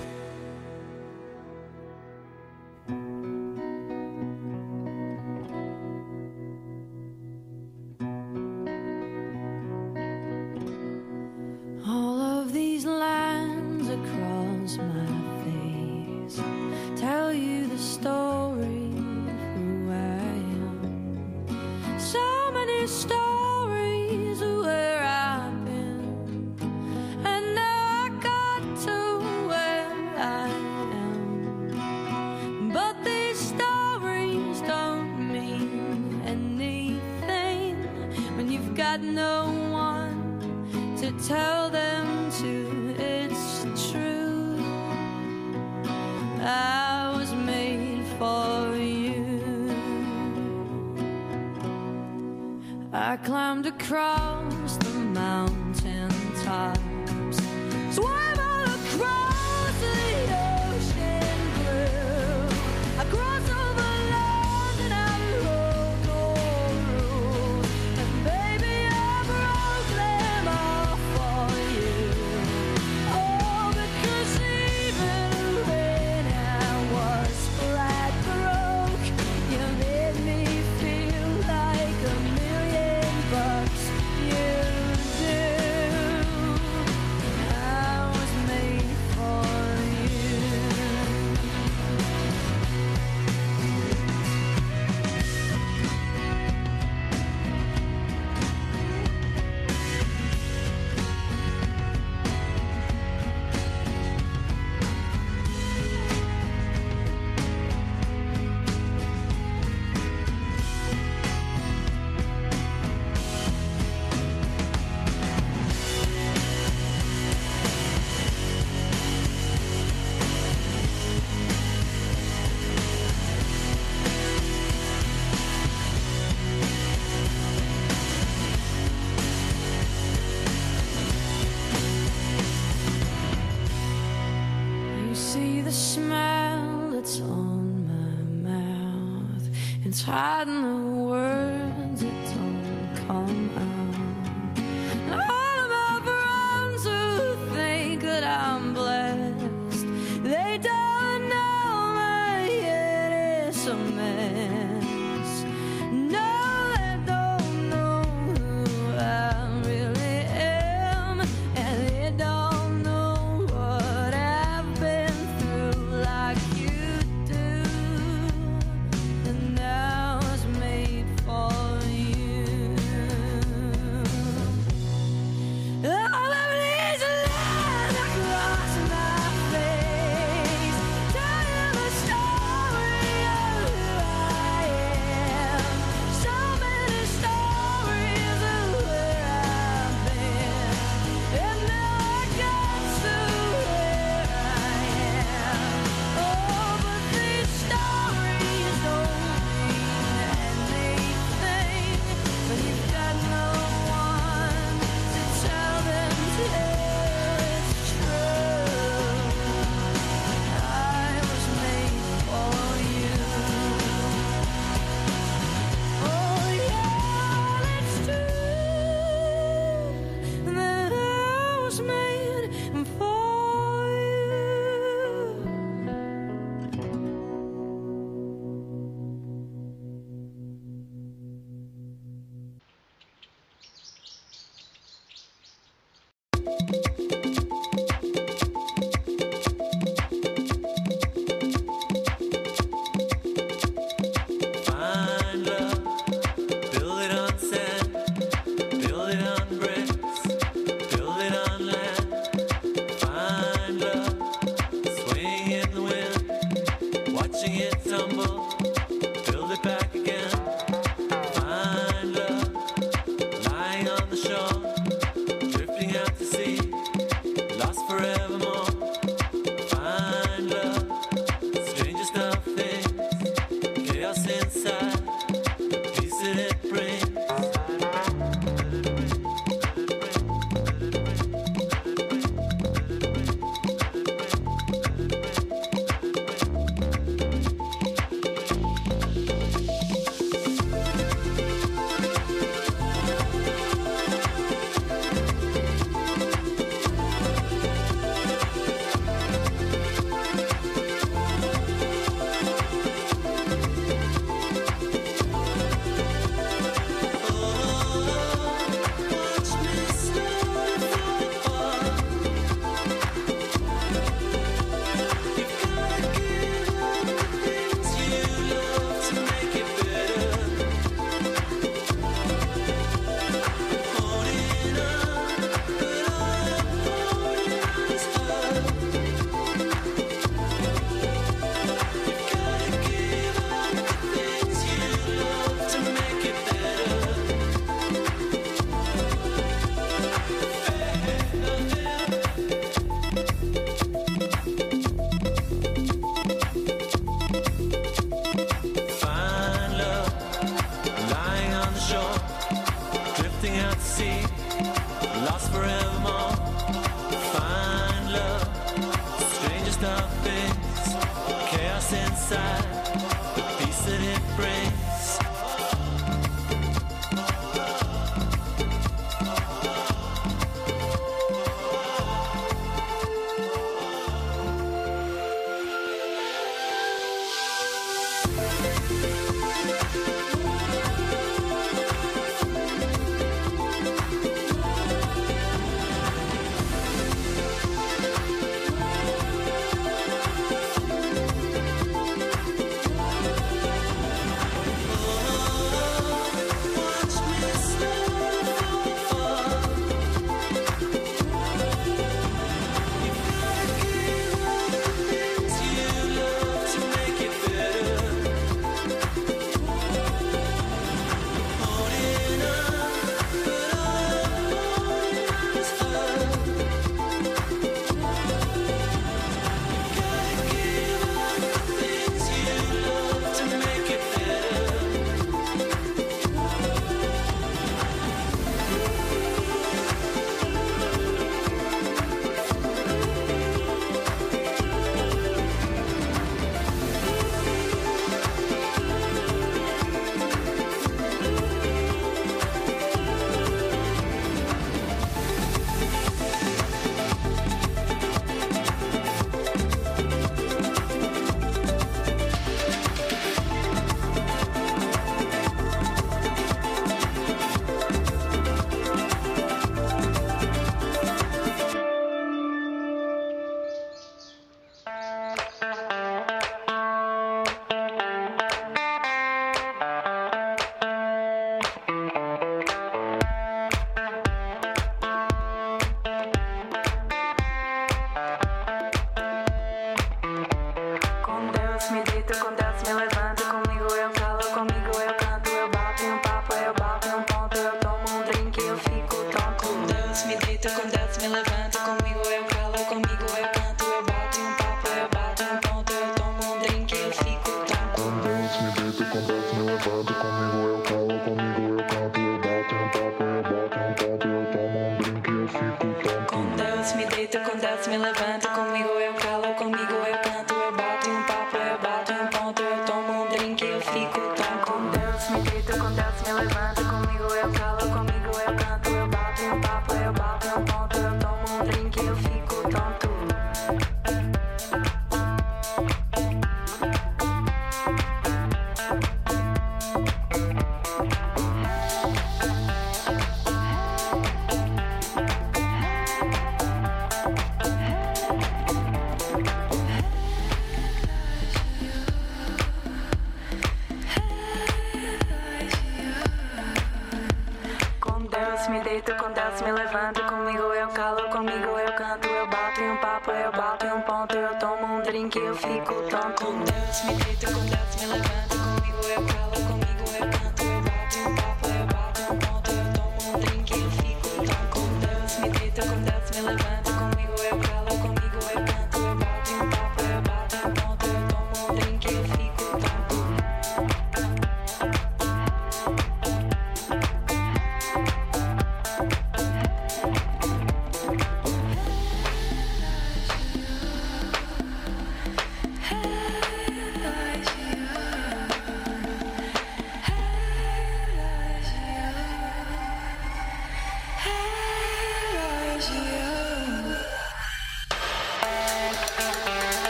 C: me deito com Deus, me levanto com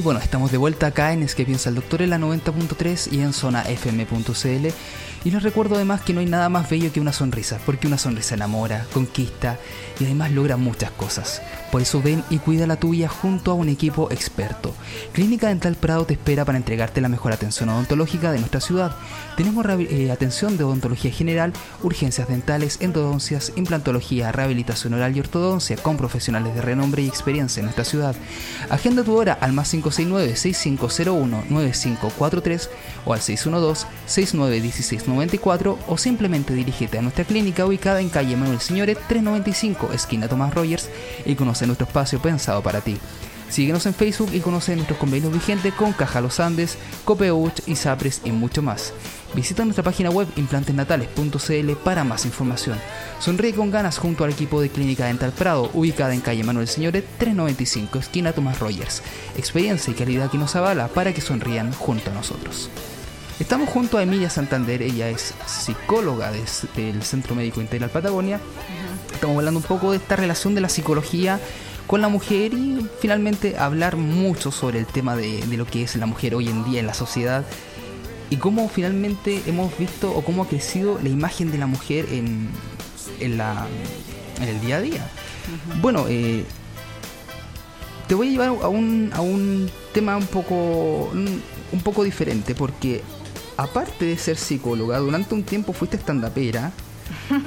A: Y bueno, estamos de vuelta acá en Es que piensa el doctor en la 90.3 y en zona fm.cl. Y les recuerdo además que no hay nada más bello que una sonrisa, porque una sonrisa enamora, conquista y además logra muchas cosas. Por eso ven y cuida la tuya junto a un equipo experto. Clínica Dental Prado te espera para entregarte la mejor atención odontológica de nuestra ciudad. Tenemos eh, atención de odontología general, urgencias dentales, endodoncias, implantología, rehabilitación oral y ortodoncia con profesionales de renombre y experiencia en nuestra ciudad. Agenda tu hora al más 569-6501-9543 o al 612-691694 o simplemente dirígete a nuestra clínica ubicada en calle Manuel Señores 395, esquina Tomás Rogers y conoce nuestro espacio pensado para ti. Síguenos en Facebook y conoce nuestros convenios vigentes con Caja Los Andes, Copeuch, Isapres y mucho más. Visita nuestra página web implantesnatales.cl para más información. Sonríe con ganas junto al equipo de Clínica Dental Prado, ubicada en calle Manuel Señores 395, esquina Tomás Rogers. Experiencia y calidad que nos avala para que sonrían junto a nosotros. Estamos junto a Emilia Santander, ella es psicóloga des- del Centro Médico Integral Patagonia. Estamos hablando un poco de esta relación de la psicología con la mujer y finalmente hablar mucho sobre el tema de, de lo que es la mujer hoy en día en la sociedad y cómo finalmente hemos visto o cómo ha crecido la imagen de la mujer en, en, la, en el día a día. Bueno, eh, te voy a llevar a un, a un tema un poco, un poco diferente porque aparte de ser psicóloga, durante un tiempo fuiste estandapera.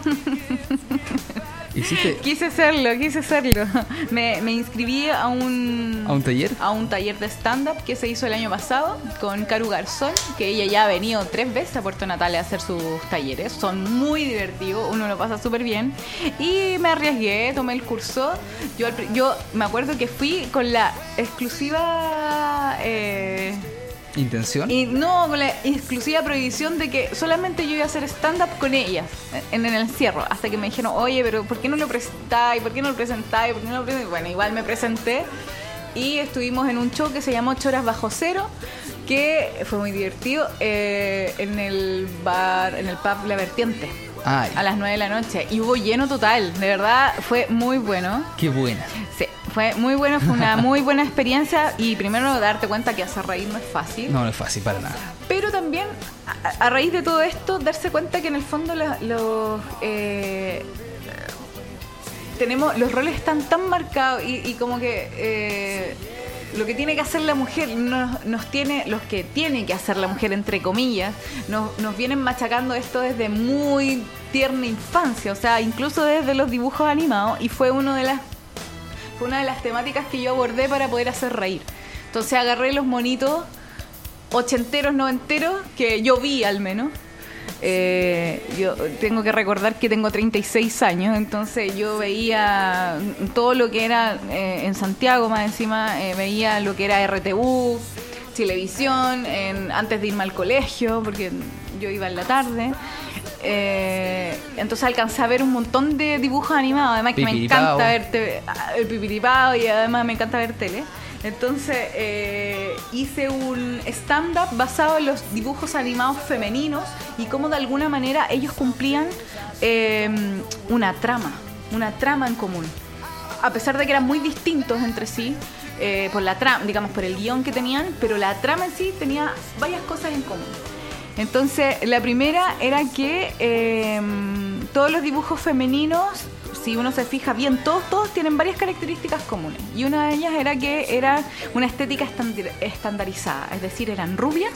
A: Hiciste
B: Quise hacerlo, quise hacerlo. Me, me inscribí a un,
A: a un taller.
B: a un taller de stand-up que se hizo el año pasado con Caru Garzón, que ella ya ha venido tres veces a Puerto Natal a hacer sus talleres. Son muy divertidos, uno lo pasa súper bien. Y me arriesgué, tomé el curso. Yo, yo me acuerdo que fui con la exclusiva... eh,
A: ¿Intención?
B: y no, con la exclusiva prohibición de que solamente yo iba a hacer stand-up con ellas en, en el encierro. Hasta que me dijeron, oye, pero ¿por qué no lo presentáis? ¿Por qué no lo presentáis? ¿Por qué no lo presentáis? Bueno, igual me presenté y estuvimos en un show que se llamó Ocho Horas Bajo Cero, que fue muy divertido, eh, en el bar, en el pub La Vertiente,
A: Ay,
B: a las 9 de la noche. Y hubo lleno total, de verdad, fue muy bueno.
A: qué buena.
B: Sí, fue muy bueno, fue una muy buena experiencia y primero darte cuenta que hacer reír no es fácil.
A: No, no es fácil para nada.
B: Pero también, a, a raíz de todo esto, darse cuenta que en el fondo la- los eh, tenemos los roles están tan marcados y, y como que eh, lo que tiene que hacer la mujer nos, nos tiene, los que tiene que hacer la mujer entre comillas, nos, nos vienen machacando esto desde muy tierna infancia, o sea, incluso desde los dibujos animados y fue uno de las fue una de las temáticas que yo abordé para poder hacer reír. Entonces agarré los monitos ochenteros, noventeros, que yo vi al menos, Eh, yo tengo que recordar que tengo 36 años, entonces yo veía todo lo que era eh, en Santiago, más encima eh, veía lo que era RTU, televisión, en- antes de irme al colegio, porque yo iba en la tarde. Eh, entonces alcancé a ver un montón de dibujos animados, además que me encanta ver te- el pipiripao y además me encanta ver tele. Entonces eh, hice un stand-up basado en los dibujos animados femeninos y cómo de alguna manera ellos cumplían eh, una trama, una trama en común. A pesar de que eran muy distintos entre sí, eh, por la trama, digamos, por el guion que tenían, pero la trama en sí tenía varias cosas en común. Entonces, la primera era que eh, todos los dibujos femeninos, si uno se fija bien, todos, todos tienen varias características comunes. Y una de ellas era que era una estética estandarizada, es decir, eran rubias,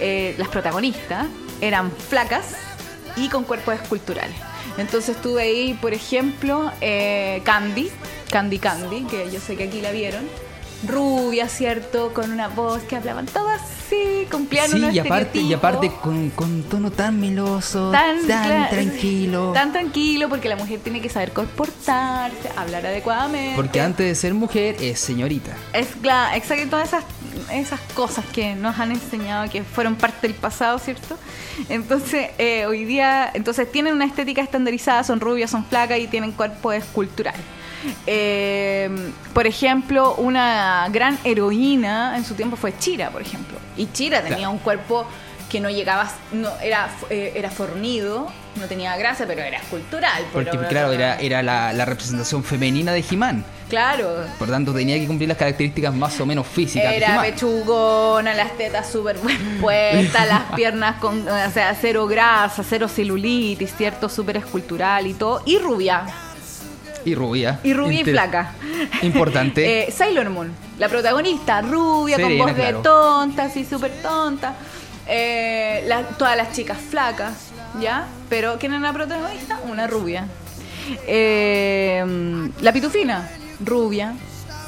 B: eh, las protagonistas, eran flacas y con cuerpos esculturales. Entonces tuve ahí, por ejemplo, eh, Candy, Candy Candy, que yo sé que aquí la vieron. Rubia, ¿cierto? Con una voz que hablaban todas así, cumplían
A: Sí, y aparte, y aparte con, con tono tan meloso,
B: Tan,
A: tranquilo.
B: Tan tranquilo, porque la mujer tiene que saber comportarse, hablar adecuadamente.
A: Porque antes de ser mujer es señorita.
B: Es claro, exacto, todas esas, esas cosas que nos han enseñado que fueron parte del pasado, ¿cierto? Entonces, eh, hoy día, entonces tienen una estética estandarizada, son rubias, son flacas y tienen cuerpo escultural. Eh, por ejemplo, una gran heroína en su tiempo fue Chira, por ejemplo. Y Chira tenía
A: Claro.
B: un cuerpo que no llegaba, no, era, eh, era fornido, no tenía grasa, pero era escultural.
A: Porque,
B: pero-
A: claro, era, era la, la representación femenina de He-Man.
B: Claro,
A: Por tanto, tenía que cumplir las características más o menos físicas
B: Era pechugona, las tetas súper bien puestas, las piernas con, o sea, cero grasa, cero celulitis, ¿cierto? Súper escultural y todo. Y rubia.
A: Y rubia.
B: Y rubia y flaca.
A: Importante.
B: Eh, Sailor Moon, la protagonista, rubia,
A: Serena,
B: con voz de tonta, así súper tonta. Eh, la- todas las chicas flacas, ¿ya? Pero ¿quién es la protagonista? Una rubia. Eh, la pitufina, rubia,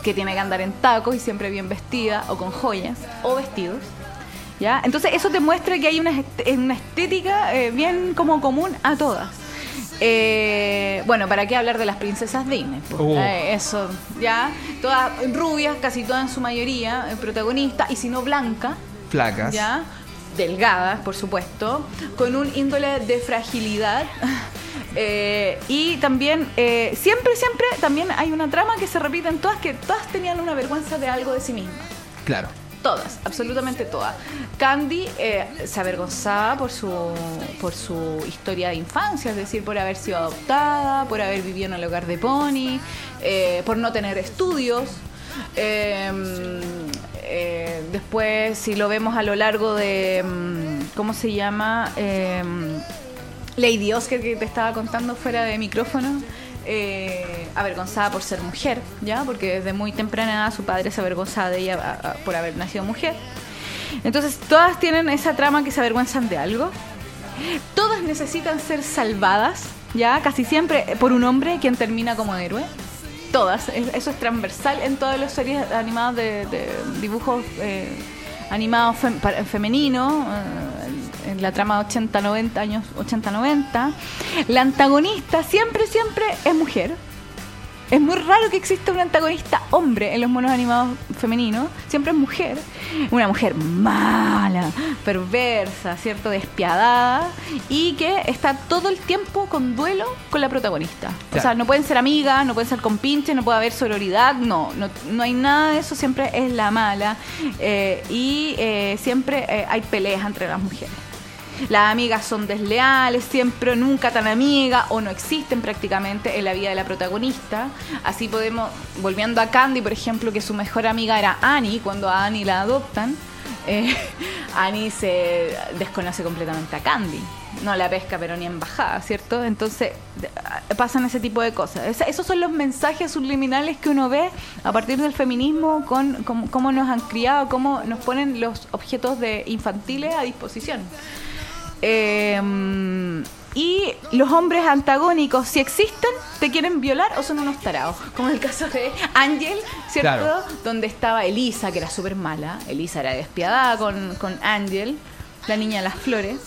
B: que tiene que andar en tacos y siempre bien vestida, o con joyas, o vestidos. ¿Ya? Entonces eso te muestra que hay una, est- una estética eh, bien como común a todas. Eh, bueno, ¿para qué hablar de las princesas Disney? pues?
A: Oh.
B: Eh, eso, ya. Todas rubias, casi todas en su mayoría, eh, protagonistas, y si no blanca,
A: Flacas.
B: ya. Delgadas, por supuesto, con un índole de fragilidad. Y también, eh, siempre, siempre, también hay una trama que se repite en todas, que todas tenían una vergüenza de algo de sí mismas.
A: Claro.
B: Todas, absolutamente todas. Candy eh, se avergonzaba por su, por su historia de infancia, es decir, por haber sido adoptada, por haber vivido en el hogar de Pony, eh, por no tener estudios. Eh, eh, después, si lo vemos a lo largo de, mm, ¿cómo se llama? Eh, Lady Oscar, que te estaba contando fuera de micrófono, eh, avergonzada por ser mujer, ¿ya? Porque desde muy temprana edad su padre se avergonzaba de ella por haber nacido mujer. Entonces, todas tienen esa trama que se avergüenzan de algo. Todas necesitan ser salvadas, ¿ya? Casi siempre por un hombre quien termina como héroe. Todas. Es- Eso es transversal en todas las series animadas de, de dibujos eh, animados femeninos. eh, en la trama 80-90, años 80-90. La antagonista siempre, siempre es mujer. Es muy raro que exista un antagonista hombre en los monos animados femeninos. Siempre es mujer. Una mujer mala, perversa, ¿cierto? Despiadada. Y que está todo el tiempo con duelo con la protagonista. O sea, no pueden ser amigas, no pueden ser compinches, no puede haber sororidad. No, no, no hay nada de eso. Siempre es la mala. Eh, y eh, siempre eh, hay peleas entre las mujeres. Las amigas son desleales, siempre, nunca tan amigas o no existen prácticamente en la vida de la protagonista. Así podemos, volviendo a Candy, por ejemplo, que su mejor amiga era Annie, cuando a Annie la adoptan, eh, Annie se desconoce completamente a Candy. No la pesca, pero ni en bajada, ¿cierto? Entonces de- pasan ese tipo de cosas. Es- esos son los mensajes subliminales que uno ve a partir del feminismo, con cómo nos han criado, cómo nos ponen los objetos de infantiles a disposición. Eh, y los hombres antagónicos, si existen, te quieren violar o son unos tarados. Como el caso de Ángel, ¿cierto?
A: Claro.
B: Donde estaba Elisa, que era súper mala. Elisa era despiadada con, con Ángel, la niña de las flores.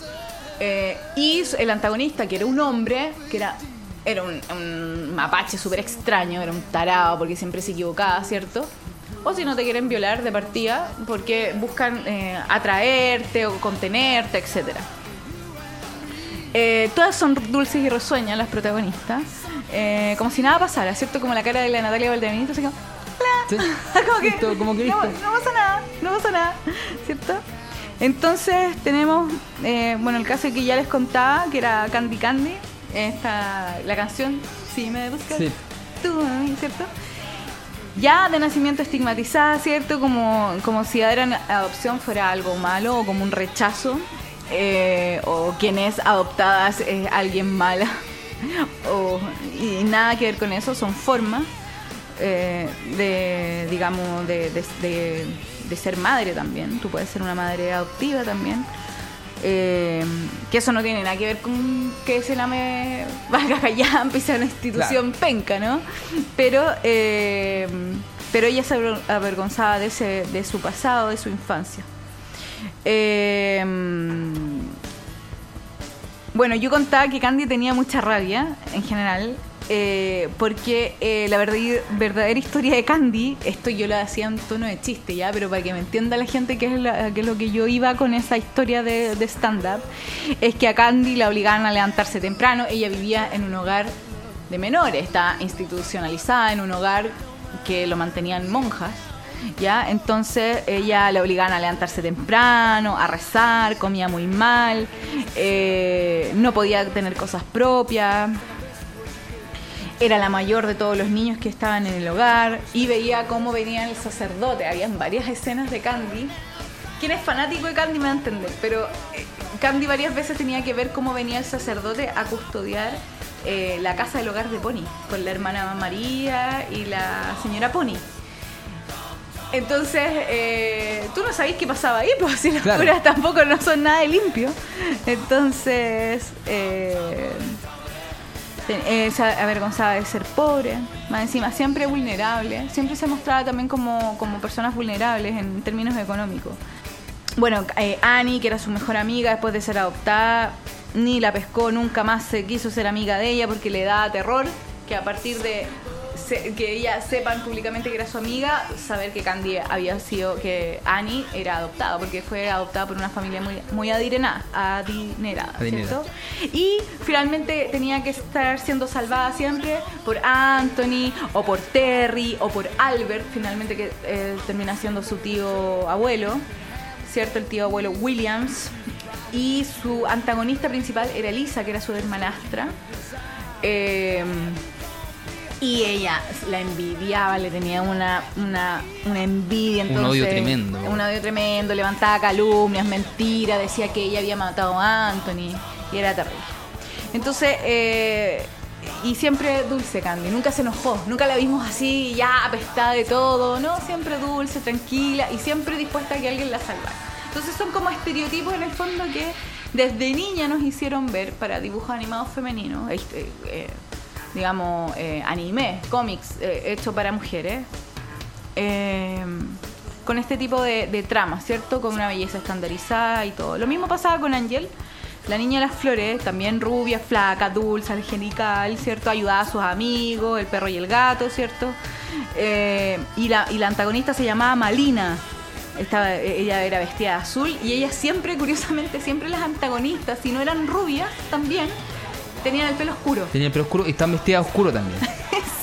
B: Eh, y el antagonista, que era un hombre, que era, era un, un mapache súper extraño, era un tarado porque siempre se equivocaba, ¿cierto? O si no te quieren violar de partida porque buscan eh, atraerte o contenerte, etcétera. Eh, todas son dulces y risueñas las protagonistas. Eh, como si nada pasara, ¿cierto? Como la cara de la Natalia Valdebenito, así como...
A: Sí.
B: como que,
A: como que
B: no, pasa nada, no pasa nada, ¿cierto? Entonces tenemos, eh, bueno, el caso que ya les contaba, que era Candy Candy, esta, la canción, si me buscas,
A: Sí.
B: tú a mí, ¿cierto? Ya de nacimiento estigmatizada, ¿cierto? Como, como si dar adopción fuera algo malo o como un rechazo, eh, o quien es adoptada es, alguien mala, o, y nada que ver con eso, son formas eh, de, digamos, de, de- de- de ser madre también. Tú puedes ser una madre adoptiva también. Eh, que eso no tiene nada que ver con que se la me valga callampa y sea una institución penca, ¿no? Pero, eh, pero ella se aver- avergonzaba de, ese, de su pasado, de su infancia. Eh, bueno, yo contaba que Candy tenía mucha rabia en general, eh, porque eh, la verdad- verdadera historia de Candy, esto yo lo hacía en tono de chiste ya, pero para que me entienda la gente qué es, la- qué es lo que yo iba con esa historia de, de stand-up, es que a Candy la obligaban a levantarse temprano, ella vivía en un hogar de menores, está institucionalizada en un hogar que lo mantenían monjas. ¿Ya? Entonces ella la obligaban a levantarse temprano, a rezar, comía muy mal, eh, no podía tener cosas propias, era la mayor de todos los niños que estaban en el hogar y veía cómo venía el sacerdote. Habían varias escenas de Candy. Quien es fanático de Candy me va a entender, pero eh, Candy varias veces tenía que ver cómo venía el sacerdote a custodiar eh, la casa del hogar de Pony, con la hermana María y la señora Pony. Entonces, eh, tú no sabías qué pasaba ahí, pues si los
A: Claro.
B: curas tampoco no son nada de limpio. Entonces, eh, eh, se avergonzaba de ser pobre, más encima, siempre vulnerable, siempre se mostraba también como, como personas vulnerables en términos económicos. Bueno, eh, Annie, que era su mejor amiga después de ser adoptada, ni la pescó, nunca más se quiso ser amiga de ella porque le daba terror que a partir de se- que ella sepan públicamente que era su amiga, saber que Candy había sido, que Annie era adoptada, porque fue adoptada por una familia muy, muy adinerada, adinerada,
A: Adinerada.
B: ¿cierto? Y finalmente tenía que estar siendo salvada siempre por Anthony, o por Terry, o por Albert, finalmente que eh, termina siendo su tío abuelo, ¿cierto? El tío abuelo Williams. Y su antagonista principal era Elisa, que era su hermanastra. Eh, y ella la envidiaba, le tenía una, una, una envidia.
A: Un
B: Entonces,
A: odio tremendo.
B: Un odio tremendo, levantaba calumnias, mentiras, decía que ella había matado a Anthony y era terrible. Entonces, eh, y siempre dulce Candy, nunca se enojó, nunca la vimos así ya apestada de todo, ¿no? Siempre dulce, tranquila y siempre dispuesta a que alguien la salvara. Entonces son como estereotipos en el fondo que desde niña nos hicieron ver para dibujos animados femeninos, este, eh, digamos, eh, anime, cómics eh, hecho para mujeres, eh, con este tipo de, de tramas, ¿cierto? Con una belleza estandarizada y todo. Lo mismo pasaba con Angel, la niña de las flores, también rubia, flaca, dulce, angelical, ¿cierto? Ayudaba a sus amigos, el perro y el gato, ¿cierto? Eh, y, la, y la antagonista se llamaba Malina. Estaba, ella era vestida de azul y ella siempre, curiosamente, siempre las antagonistas, si no eran rubias, también tenían el pelo oscuro.
A: Tenía el pelo oscuro y están vestidas oscuro también.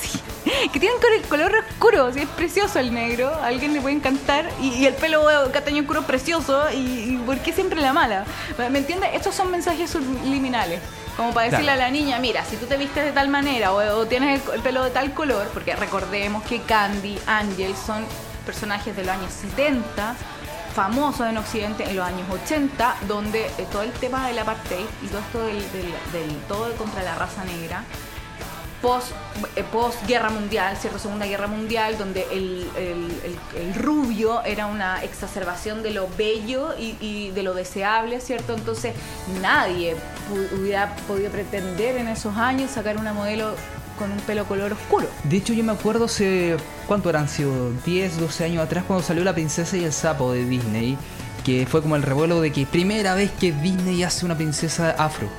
B: Sí, que tienen col- color oscuro, sí, es precioso el negro, a alguien le puede encantar, y, y el pelo castaño oscuro precioso, y, y ¿por qué siempre la mala? ¿Me entiendes? Estos son mensajes subliminales, como para decirle
A: Claro.
B: a la niña, mira, si tú te vistes de tal manera o, o tienes el, el pelo de tal color, porque recordemos que Candy, Angel son personajes de los años 70, famosos en Occidente en los años 80, donde eh, todo el tema del apartheid y todo esto del, del- del todo contra la raza negra post, eh, post guerra mundial, ¿cierto? Segunda guerra mundial, donde el, el- rubio era una exacerbación de lo bello y, y de lo deseable, ¿cierto? Entonces nadie hubiera podido pretender en esos años sacar una modelo con un pelo color oscuro.
A: De hecho, yo me acuerdo hace. ¿Cuánto habrán sido? 10, 12 años atrás, cuando salió La Princesa y el Sapo de Disney. que fue como el revuelo de que primera vez que Disney hace una princesa afro.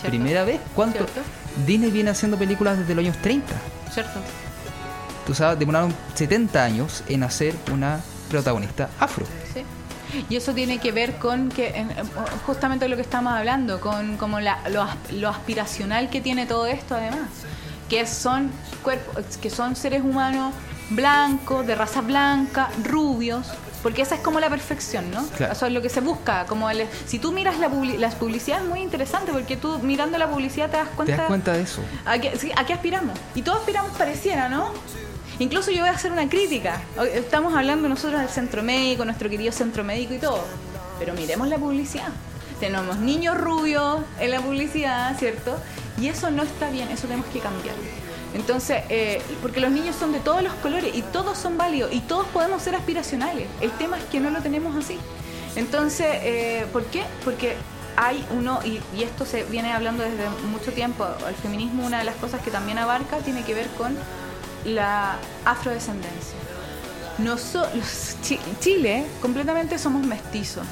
B: ¿Cierto?
A: Primera vez. ¿Cuánto?
B: ¿Cierto?
A: Disney viene haciendo películas desde los años 30.
B: ¿Cierto?
A: Tú sabes, demoraron 70 años en hacer una protagonista afro.
B: Sí. Y eso tiene que ver con que en- en- justamente lo que estamos hablando, con como la- lo, lo aspiracional que tiene todo esto además, que son cuerpos, que son seres humanos blancos, de raza blanca, rubios, porque esa es como la perfección, ¿no?
A: Claro.
B: Eso es lo que se busca, como el- si tú miras la publi- las publicidades es muy interesante porque tú mirando la publicidad te das
A: ¿Te
B: cuenta
A: das cuenta de eso?
B: ¿A qué, sí, ¿a qué aspiramos? Y todos aspiramos pareciera, ¿no? Incluso yo voy a hacer una crítica. Estamos hablando nosotros del centro médico, nuestro querido centro médico y todo. Pero miremos la publicidad. Tenemos niños rubios en la publicidad, ¿cierto? Y eso no está bien, eso tenemos que cambiar. Entonces, eh, porque los niños son de todos los colores y todos son válidos y todos podemos ser aspiracionales. El tema es que no lo tenemos así. Entonces, eh, ¿por qué? Porque hay uno, y, y esto se viene hablando desde mucho tiempo, el feminismo, una de las cosas que también abarca, tiene que ver con la afrodescendencia. Noso- los Chi- Chile completamente somos mestizos.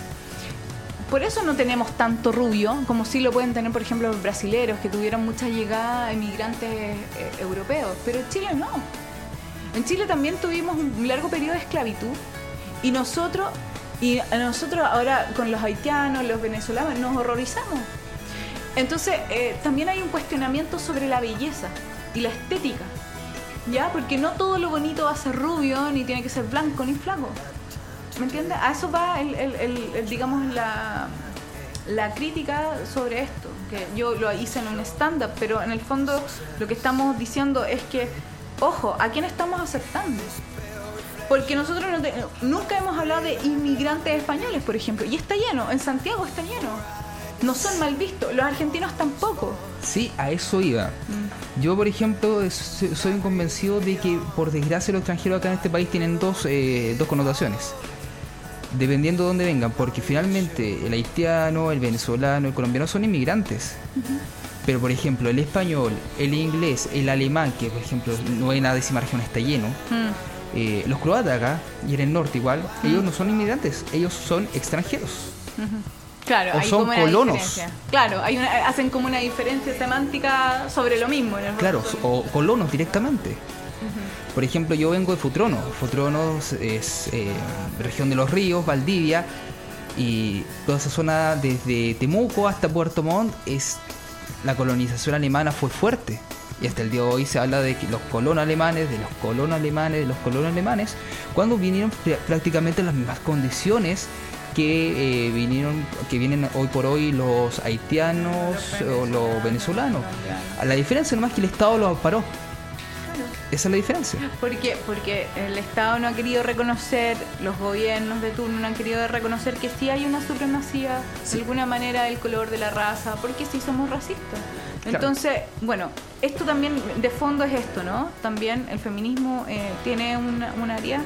B: Por eso no tenemos tanto rubio, como sí lo pueden tener, por ejemplo, los brasileros, que tuvieron mucha llegada a emigrantes eh, europeos. Pero en Chile no. En Chile también tuvimos un largo periodo de esclavitud y nosotros, y nosotros ahora con los haitianos, los venezolanos, nos horrorizamos. Entonces, eh, también hay un cuestionamiento sobre la belleza y la estética. ¿Ya? Porque no todo lo bonito va a ser rubio, ni tiene que ser blanco, ni flaco. ¿Me entiendes? A eso va, el, el- el- digamos, la, la crítica sobre esto. Que yo lo hice en un stand-up, pero en el fondo lo que estamos diciendo es que, ojo, ¿a quién estamos aceptando? Porque nosotros no te- nunca hemos hablado de inmigrantes españoles, por ejemplo, y está lleno, en Santiago está lleno. No son mal vistos, los argentinos tampoco.
A: Sí, a eso iba. Yo, por ejemplo, soy un convencido de que, por desgracia, los extranjeros acá en este país tienen dos, eh, dos connotaciones. Dependiendo de dónde vengan, porque finalmente el haitiano, el venezolano, el colombiano son inmigrantes. Pero, por ejemplo, el español, el inglés, el alemán, que por ejemplo no en la décima región está lleno,
B: Mm.
A: eh, los croatas acá, y en el norte igual, ellos no son inmigrantes, ellos son extranjeros.
B: Claro,
A: O
B: hay
A: son
B: como una
A: colonos.
B: diferencia. Claro, hay una- hacen como una diferencia semántica sobre lo mismo. en el
A: Claro, o colonos directamente. Por ejemplo, yo vengo de Futrono. Futrono es eh, región de los ríos, Valdivia, y toda esa zona desde Temuco hasta Puerto Montt es la colonización alemana fue fuerte. Y hasta el día de hoy se habla de que los colonos alemanes, de los colonos alemanes, de los colonos alemanes, cuando vinieron pr- prácticamente en las mismas condiciones que eh, vinieron, que vienen hoy por hoy los haitianos o los venezolanos. La diferencia nomás es que el Estado los paró. Esa es la diferencia.
B: ¿Por qué? Porque el Estado no ha querido reconocer, los gobiernos de turno no han querido reconocer que sí hay una supremacía, de alguna manera, del color de la raza, porque sí somos racistas.
A: Claro.
B: Entonces, bueno, esto también de fondo es esto, ¿no? También el feminismo eh, tiene un área.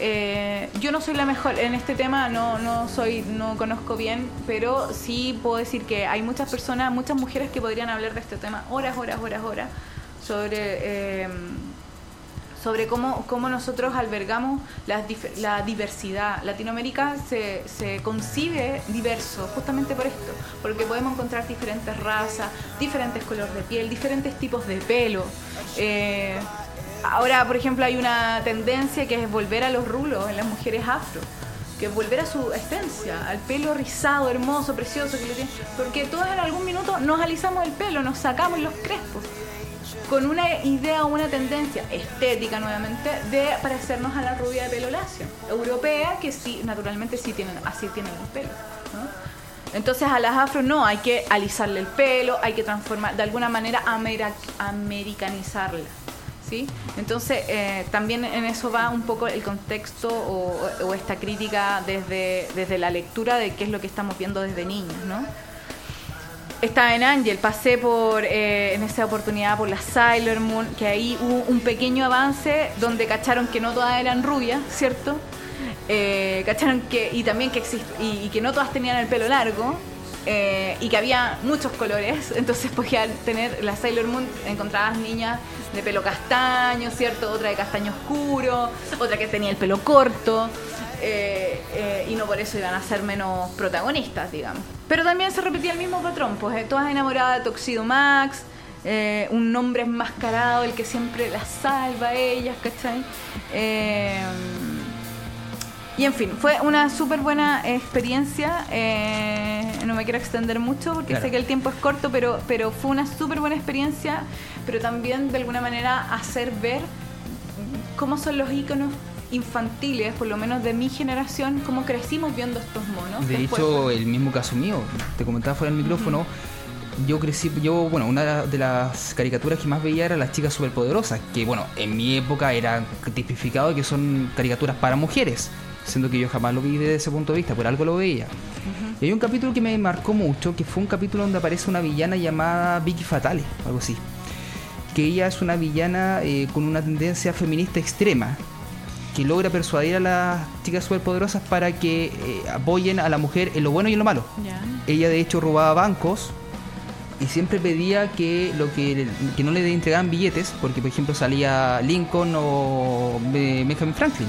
B: Eh, yo no soy la mejor en este tema, no, no soy, no conozco bien, pero sí puedo decir que hay muchas personas, muchas mujeres que podrían hablar de este tema horas, horas, horas, horas sobre eh, sobre cómo, cómo nosotros albergamos la diversidad. Latinoamérica se, se concibe diverso justamente por esto, porque podemos encontrar diferentes razas, diferentes colores de piel, diferentes tipos de pelo. Eh, ahora, por ejemplo, hay una tendencia que es volver a los rulos en las mujeres afro. Que es volver a su esencia, al pelo rizado, hermoso, precioso que lo tiene. Porque todos en algún minuto nos alisamos el pelo, nos sacamos los crespos con una idea o una tendencia estética nuevamente de parecernos a la rubia de pelo lacio, europea, que sí, naturalmente sí tienen, así tienen el pelo. Entonces a las afro no, hay que alisarle el pelo, hay que transformar, de alguna manera americanizarla. Entonces eh, también en eso va un poco el contexto o, esta crítica desde, desde la lectura de qué es lo que estamos viendo desde niños, ¿no? Estaba en Ángel, pasé por eh, en esa oportunidad por la Sailor Moon, que ahí hubo un pequeño avance donde cacharon que no todas eran rubias, ¿cierto? Eh, cacharon que, y también que exist, y que no todas tenían el pelo largo, eh, y que había muchos colores, entonces podían tener la Sailor Moon, encontrabas niñas de pelo castaño, ¿cierto? Otra de castaño oscuro, otra que tenía el pelo corto. eh, eh, y no por eso iban a ser menos protagonistas, digamos. Pero también se repetía el mismo patrón, pues todas enamoradas de Toxido Max, un hombre enmascarado, el que siempre las salva a ellas, ¿cachai? Eh, y en fin, fue una súper buena experiencia. eh, no me quiero extender mucho porque
A: Claro.
B: sé que el tiempo es corto, pero, pero fue una súper buena experiencia. Pero también de alguna manera hacer ver cómo son los íconos infantiles, por lo menos de mi generación, cómo crecimos viendo estos monos.
A: De
B: Después,
A: hecho, el mismo caso mío, te comentaba fuera del micrófono, yo crecí, yo, bueno, una de las caricaturas que más veía era las chicas superpoderosas, que bueno, en mi época era tipificado que son caricaturas para mujeres, siendo que yo jamás lo vi desde ese punto de vista, por algo lo veía. Y hay un capítulo que me marcó mucho, que fue un capítulo donde aparece una villana llamada Vicky Fatale, algo así. Que ella es una villana eh, con una tendencia feminista extrema, que logra persuadir a las chicas superpoderosas para que eh, apoyen a la mujer en lo bueno y en lo malo. Ella de hecho robaba bancos y siempre pedía que lo que, que no le entregaban billetes, porque por ejemplo salía Lincoln o eh, Benjamin Franklin,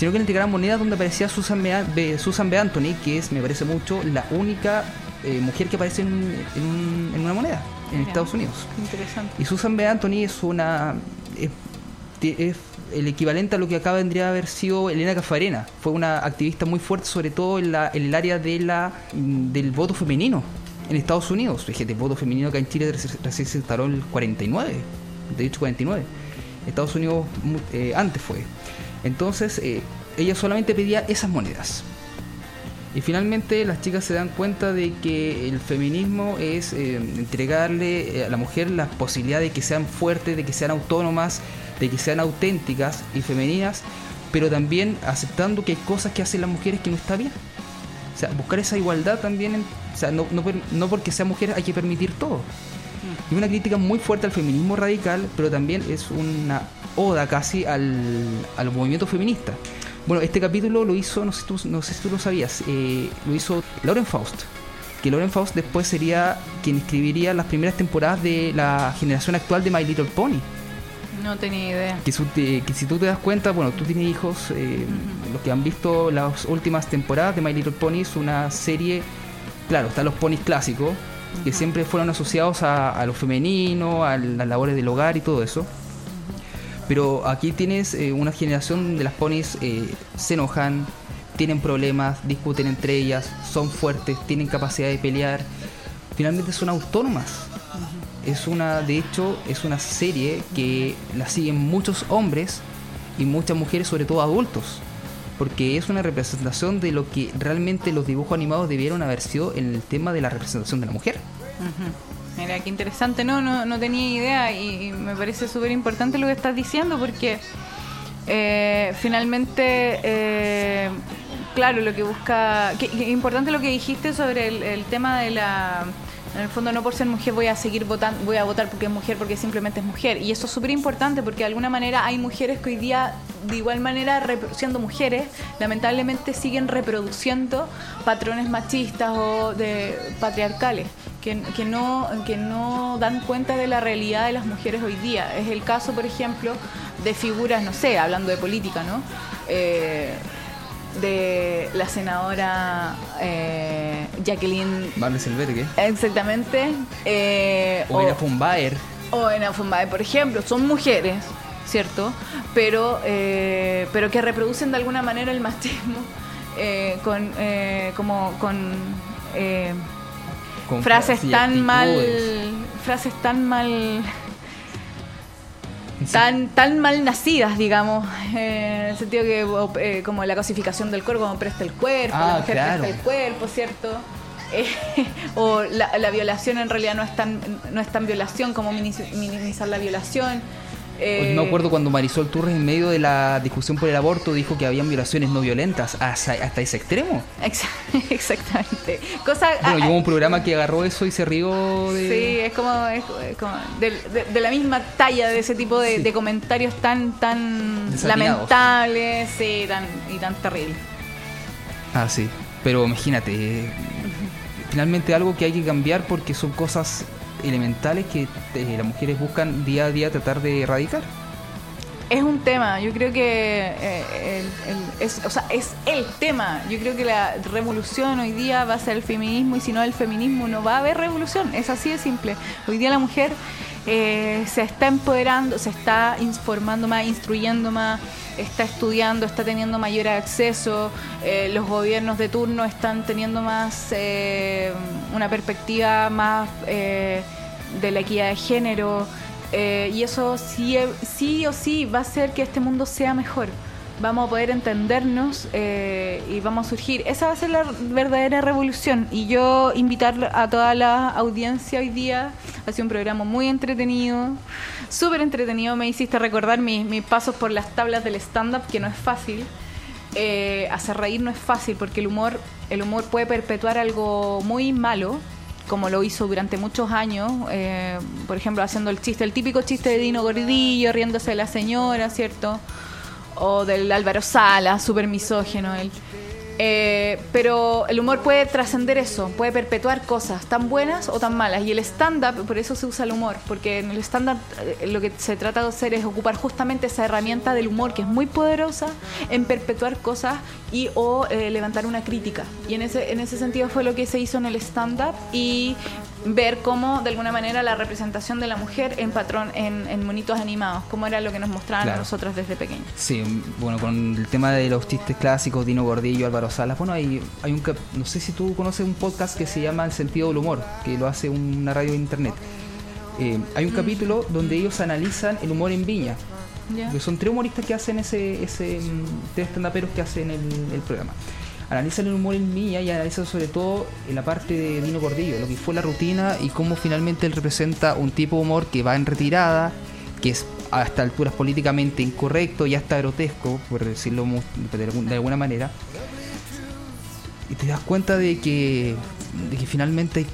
A: sino que le entregaran monedas donde aparecía Susan B. Susan B. Anthony, que es, me parece mucho, la única eh, mujer que aparece en, en un- en una moneda en. Estados Unidos.
B: Interesante.
A: Y Susan B. Anthony es una. Es, el equivalente a lo que acá vendría a haber sido Elena Cafarena. Fue una activista muy fuerte, sobre todo en, la, en el área de la, mm, del voto femenino en Estados Unidos. Fíjate, el voto femenino acá en Chile reci- recién se instaló el 49, de hecho 49. Estados Unidos eh, antes fue. Entonces, eh, ella solamente pedía esas monedas. Y finalmente las chicas se dan cuenta de que el feminismo es eh, entregarle eh, a la mujer la posibilidad de que sean fuertes, de que sean autónomas, de que sean auténticas y femeninas, pero también aceptando que hay cosas que hacen las mujeres que no está bien. O sea, buscar esa igualdad también, o sea, no, no, no porque sea mujer hay que permitir todo. Y una crítica muy fuerte al feminismo radical, pero también es una oda casi al, al movimiento feminista. Bueno, este capítulo lo hizo, no sé, tú, no sé si tú lo sabías, eh, lo hizo Lauren Faust. Que Lauren Faust después sería quien escribiría las primeras temporadas de la generación actual de My Little Pony.
B: No tenía idea.
A: Que, su- te- que si tú te das cuenta, bueno, tú tienes hijos, eh, los que han visto las últimas temporadas de My Little Pony es una serie, claro, están los ponis clásicos, que siempre fueron asociados a, lo femenino, a las labores del hogar y todo eso. Pero aquí tienes eh, una generación de las ponis eh, se enojan, tienen problemas, discuten entre ellas, son fuertes, tienen capacidad de pelear, finalmente son autónomas. Es una, de hecho, es una serie que la siguen muchos hombres y muchas mujeres, sobre todo adultos, porque es una representación de lo que realmente los dibujos animados debieron haber sido en el tema de la representación de la mujer.
B: Ujú. Mira, qué interesante. No, no, no tenía idea y, me parece súper importante lo que estás diciendo porque eh, finalmente, eh, claro, lo que busca... Importante lo que dijiste sobre el tema de la... En el fondo, no por ser mujer voy a seguir votando, voy a votar porque es mujer, porque simplemente es mujer. Y eso es súper importante porque de alguna manera hay mujeres que hoy día, de igual manera, siendo mujeres, lamentablemente siguen reproduciendo patrones machistas o patriarcales que, que no, que no dan cuenta de la realidad de las mujeres hoy día. Es el caso, por ejemplo, de figuras, no sé, hablando de política, ¿no? Eh, de la senadora eh, Jacqueline
A: Vale, Silvete, ¿qué?
B: Exactamente. eh,
A: O von Baer.
B: o en Afumbae, por ejemplo, son mujeres, ¿cierto? Pero, eh, pero que reproducen de alguna manera el machismo eh, con, eh, como con
A: con
B: frases tan mal, frases tan mal, tan, tan mal nacidas, digamos, eh, en el sentido que eh, como la cosificación del cuerpo, como presta el cuerpo,
A: Ah,
B: la mujer
A: claro.
B: presta el cuerpo, ¿cierto? Eh, o la, la violación en realidad no es tan, no es tan violación como minimiz- minimizar la violación. Eh,
A: Me acuerdo cuando Marisol Turres, en medio de la discusión por el aborto, dijo que habían violaciones no violentas hasta, hasta ese extremo.
B: ex- Exactamente. Cosa,
A: Bueno,
B: ah,
A: hubo un programa que agarró eso y se rió de.
B: Sí, es como, es, es como de, de- de la misma talla de ese tipo de,
A: Sí.
B: de comentarios tan tan lamentables sí, tan, y tan terribles.
A: Ah, sí. Pero imagínate, eh, finalmente algo que hay que cambiar porque son cosas elementales que eh, las mujeres buscan día a día tratar de erradicar.
B: Es un tema, yo creo que eh, el- es, o sea, es el tema. Yo creo que la revolución hoy día va a ser el feminismo y si no el feminismo no va a haber revolución. Es así de simple. Hoy día la mujer eh, se está empoderando, se está informando más, instruyendo más, está estudiando, está teniendo mayor acceso. eh, los gobiernos de turno están teniendo más eh, una perspectiva más eh, de la equidad de género. Eh, y eso sí, sí o sí va a hacer que este mundo sea mejor. Vamos a poder entendernos eh, y vamos a surgir. Esa va a ser la verdadera revolución. Y yo invitar a toda la audiencia hoy día. Ha sido un programa muy entretenido, súper entretenido. Me hiciste recordar mis, pasos por las tablas del stand-up, que no es fácil. Eh, hacer reír no es fácil porque el humor, el humor puede perpetuar algo muy malo, como lo hizo durante muchos años, eh, por ejemplo, haciendo el chiste, el típico chiste de Dino Gordillo, riéndose de la señora, ¿cierto? O del Álvaro Sala, súper misógeno él. Eh, pero el humor puede trascender eso, puede perpetuar cosas tan buenas o tan malas. Y el stand-up, por eso se usa el humor, porque en el stand-up eh, lo que se trata de hacer es ocupar justamente esa herramienta del humor que es muy poderosa en perpetuar cosas y o eh, levantar una crítica. Y en ese, en ese sentido fue lo que se hizo en el stand-up y ver cómo de alguna manera la representación de la mujer en patrón, en, en monitos animados, cómo era lo que nos mostraban a
A: Claro.
B: nosotros desde pequeños.
A: Sí, bueno, con el tema de los chistes clásicos, Dino Gordillo, Álvaro Salas, bueno, hay, hay un, no sé si tú conoces un podcast que se llama El sentido del humor, que lo hace una radio de internet. Eh, hay un capítulo donde ellos analizan el humor en Viña, que son tres humoristas que hacen ese, ese mm, tres que hacen el, el programa. Analizan el humor en Viña y analizan sobre todo en la parte de Dino Gordillo, lo que fue la rutina y cómo finalmente él representa un tipo de humor que va en retirada, que es hasta alturas políticamente incorrecto y hasta grotesco, por decirlo de alguna manera. Y te das cuenta de que, de que finalmente hay-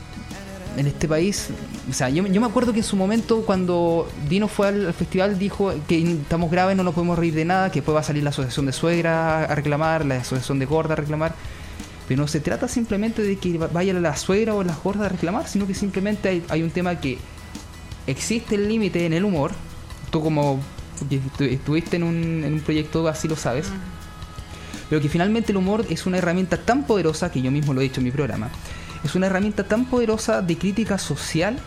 A: en este país, o sea, yo, yo me acuerdo que en su momento cuando Dino fue al, al festival dijo que estamos graves, no nos podemos reír de nada, que después va a salir la asociación de suegra a reclamar, la asociación de gorda a reclamar. Pero no se trata simplemente de que va- vaya la suegra o las gordas a reclamar, sino que simplemente hay, hay un tema que existe el límite en el humor. Tú como estuviste en un, en un proyecto así lo sabes. Pero que finalmente el humor es una herramienta tan poderosa, que yo mismo lo he dicho en mi programa, es una herramienta tan poderosa de crítica social,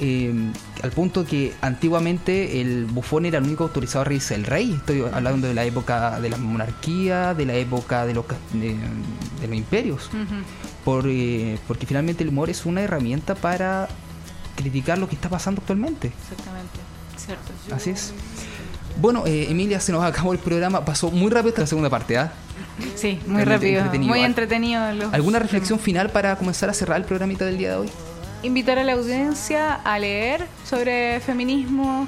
A: eh, al punto que antiguamente el bufón era el único autorizado a reírse del rey. Estoy hablando de la época de la monarquía, de la época de los, de, de los imperios. Por, eh, porque finalmente el humor es una herramienta para criticar lo que está pasando actualmente.
B: Exactamente, cierto.
A: Así es. Bueno, eh, Emilia, se nos acabó el programa. Pasó muy rápido esta segunda parte, ¿ah?
B: Sí, muy
A: Realmente
B: rápido,
A: entretenido.
B: muy
A: Al-
B: entretenido. los-
A: ¿Alguna reflexión final para comenzar a cerrar el programita del día de hoy?
B: Invitar a la audiencia a leer sobre feminismo,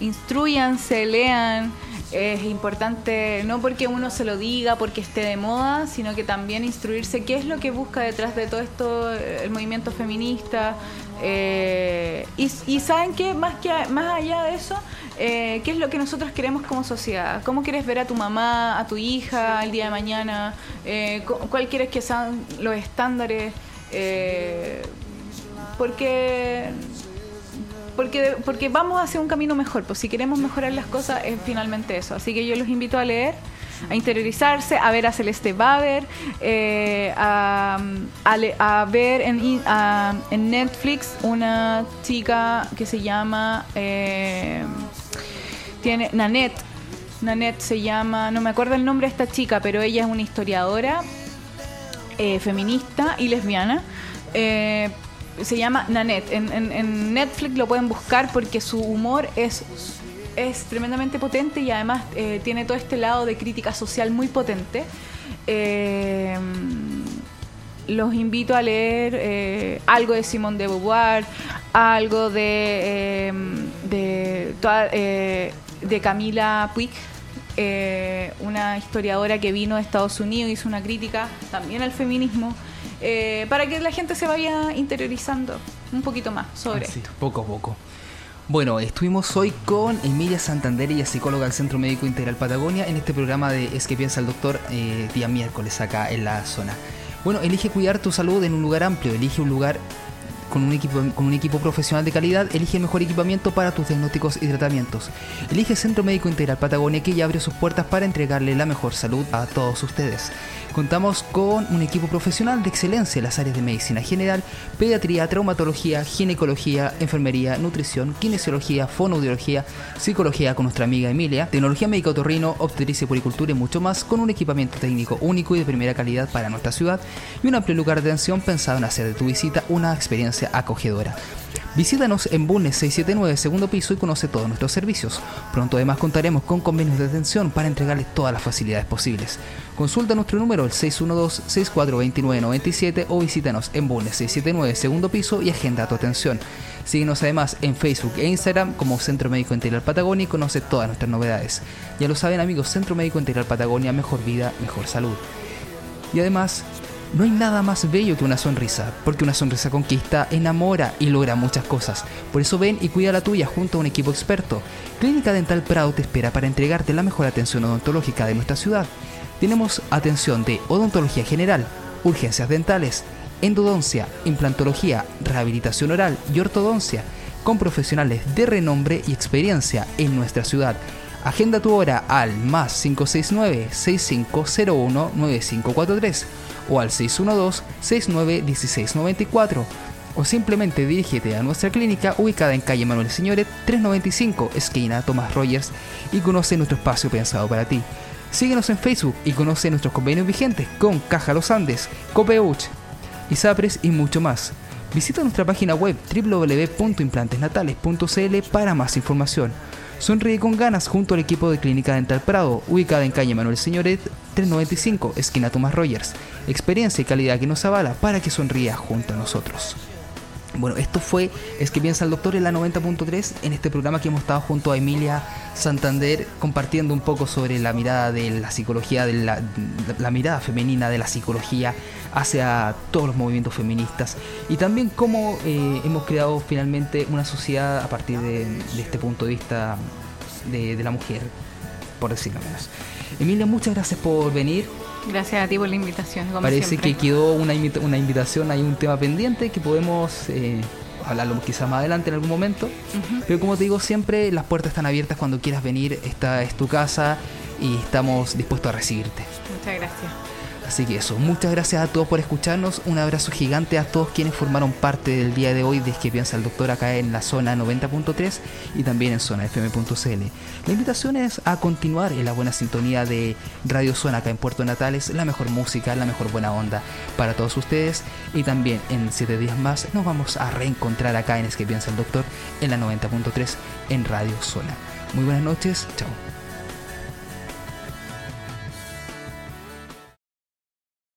B: instruyanse, lean. Es importante, no porque uno se lo diga, porque esté de moda, sino que también instruirse qué es lo que busca detrás de todo esto eh, el movimiento feminista. Eh, y, y saben que más, que más allá de eso, eh, qué es lo que nosotros queremos como sociedad. ¿Cómo quieres ver a tu mamá, a tu hija el día de mañana? Eh, cu- ¿Cuál quieres que sean los estándares? Eh, porque porque porque vamos hacia un camino mejor pues si queremos mejorar las cosas es finalmente eso así que yo los invito a leer a interiorizarse a ver a Celeste Baber eh, a, a ver en Netflix una chica que se llama eh, tiene Nanette Nanette se llama no me acuerdo el nombre de esta chica pero ella es una historiadora eh, feminista y lesbiana. Eh, se llama Nanette. En, en- en Netflix lo pueden buscar porque su humor es, es tremendamente potente y además eh, tiene todo este lado de crítica social muy potente. Eh, los invito a leer eh, algo de Simone de Beauvoir, algo de, de, toda- de Camila Puig, una historiadora que vino de Estados Unidos, hizo una crítica también al feminismo, eh, para que la gente se vaya interiorizando un poquito más sobre
A: Así,
B: esto.
A: poco a poco. Bueno, estuvimos hoy con Emilia Santander, ella psicóloga del Centro Médico Integral Patagonia, en este programa de Es que piensa el doctor, eh, día miércoles acá en la zona. Bueno, elige cuidar tu salud en un lugar amplio, elige un lugar con un, equipo, con un equipo profesional de calidad, elige el mejor equipamiento para tus diagnósticos y tratamientos. Elige Centro Médico Integral Patagonia que ya abre sus puertas para entregarle la mejor salud a todos ustedes. Contamos con un equipo profesional de excelencia en las áreas de medicina general, pediatría, traumatología, ginecología, enfermería, nutrición, kinesiología, fonoaudiología, psicología con nuestra amiga Emilia, tecnología médica otorrino, obstetricia puricultura y mucho más, con un equipamiento técnico único y de primera calidad para nuestra ciudad y un amplio lugar de atención pensado en hacer de tu visita una experiencia acogedora. Visítanos en Bulnes 679, segundo piso y conoce todos nuestros servicios. Pronto además contaremos con convenios de atención para entregarles todas las facilidades posibles. Consulta nuestro número el 612-642997 o visítanos en Bulnes 679, segundo piso y agenda tu atención. Síguenos además en Facebook e Instagram como Centro Médico Integral Patagonia y conoce todas nuestras novedades. Ya lo saben amigos, Centro Médico Integral Patagonia, mejor vida, mejor salud. Y además, no hay nada más bello que una sonrisa, porque una sonrisa conquista, enamora y logra muchas cosas. Por eso ven y cuida la tuya junto a un equipo experto. Clínica Dental Prado te espera para entregarte la mejor atención odontológica de nuestra ciudad. Tenemos atención de odontología general, urgencias dentales, endodoncia, implantología, rehabilitación oral y ortodoncia, con profesionales de renombre y experiencia en nuestra ciudad. Agenda tu hora al más 569-6501-9543 o al 612-691694 o simplemente dirígete a nuestra clínica ubicada en calle Manuel Señores 395, esquina Tomás Rogers y conoce nuestro espacio pensado para ti. Síguenos en Facebook y conoce nuestros convenios vigentes con Caja Los Andes, Copeuch, ISAPRES y mucho más. Visita nuestra página web www.implantesnatales.cl para más información. Sonríe con ganas junto al equipo de Clínica Dental Prado, ubicada en calle Manuel Señoret 395, esquina Tomás Rogers. Experiencia y calidad que nos avala para que sonría junto a nosotros. Bueno, esto fue Es que piensa el doctor en la 90.3 en este programa que hemos estado junto a Emilia Santander compartiendo un poco sobre la mirada de la psicología, de la, la mirada femenina de la psicología hacia todos los movimientos feministas y también cómo eh, hemos creado finalmente una sociedad a partir de, de este punto de vista de, de la mujer, por decirlo menos. Emilia, muchas gracias por venir.
B: Gracias a ti por la invitación. como
A: Parece
B: siempre.
A: que quedó una, invita- una invitación, hay un tema pendiente que podemos eh, hablarlo quizás más adelante en algún momento.
B: Ujú.
A: Pero como te digo siempre, las puertas están abiertas cuando quieras venir. Esta es tu casa y estamos dispuestos a recibirte.
B: Muchas gracias.
A: Así que eso, muchas gracias a todos por escucharnos. Un abrazo gigante a todos quienes formaron parte del día de hoy de que piensa el doctor acá en la zona 90.3 y también en zona fm.cl. La invitación es a continuar en la buena sintonía de Radio Zona acá en Puerto Natales, la mejor música, la mejor buena onda para todos ustedes. Y también en 7 días más nos vamos a reencontrar acá en Es que piensa el doctor en la 90.3 en Radio Zona. Muy buenas noches, chao.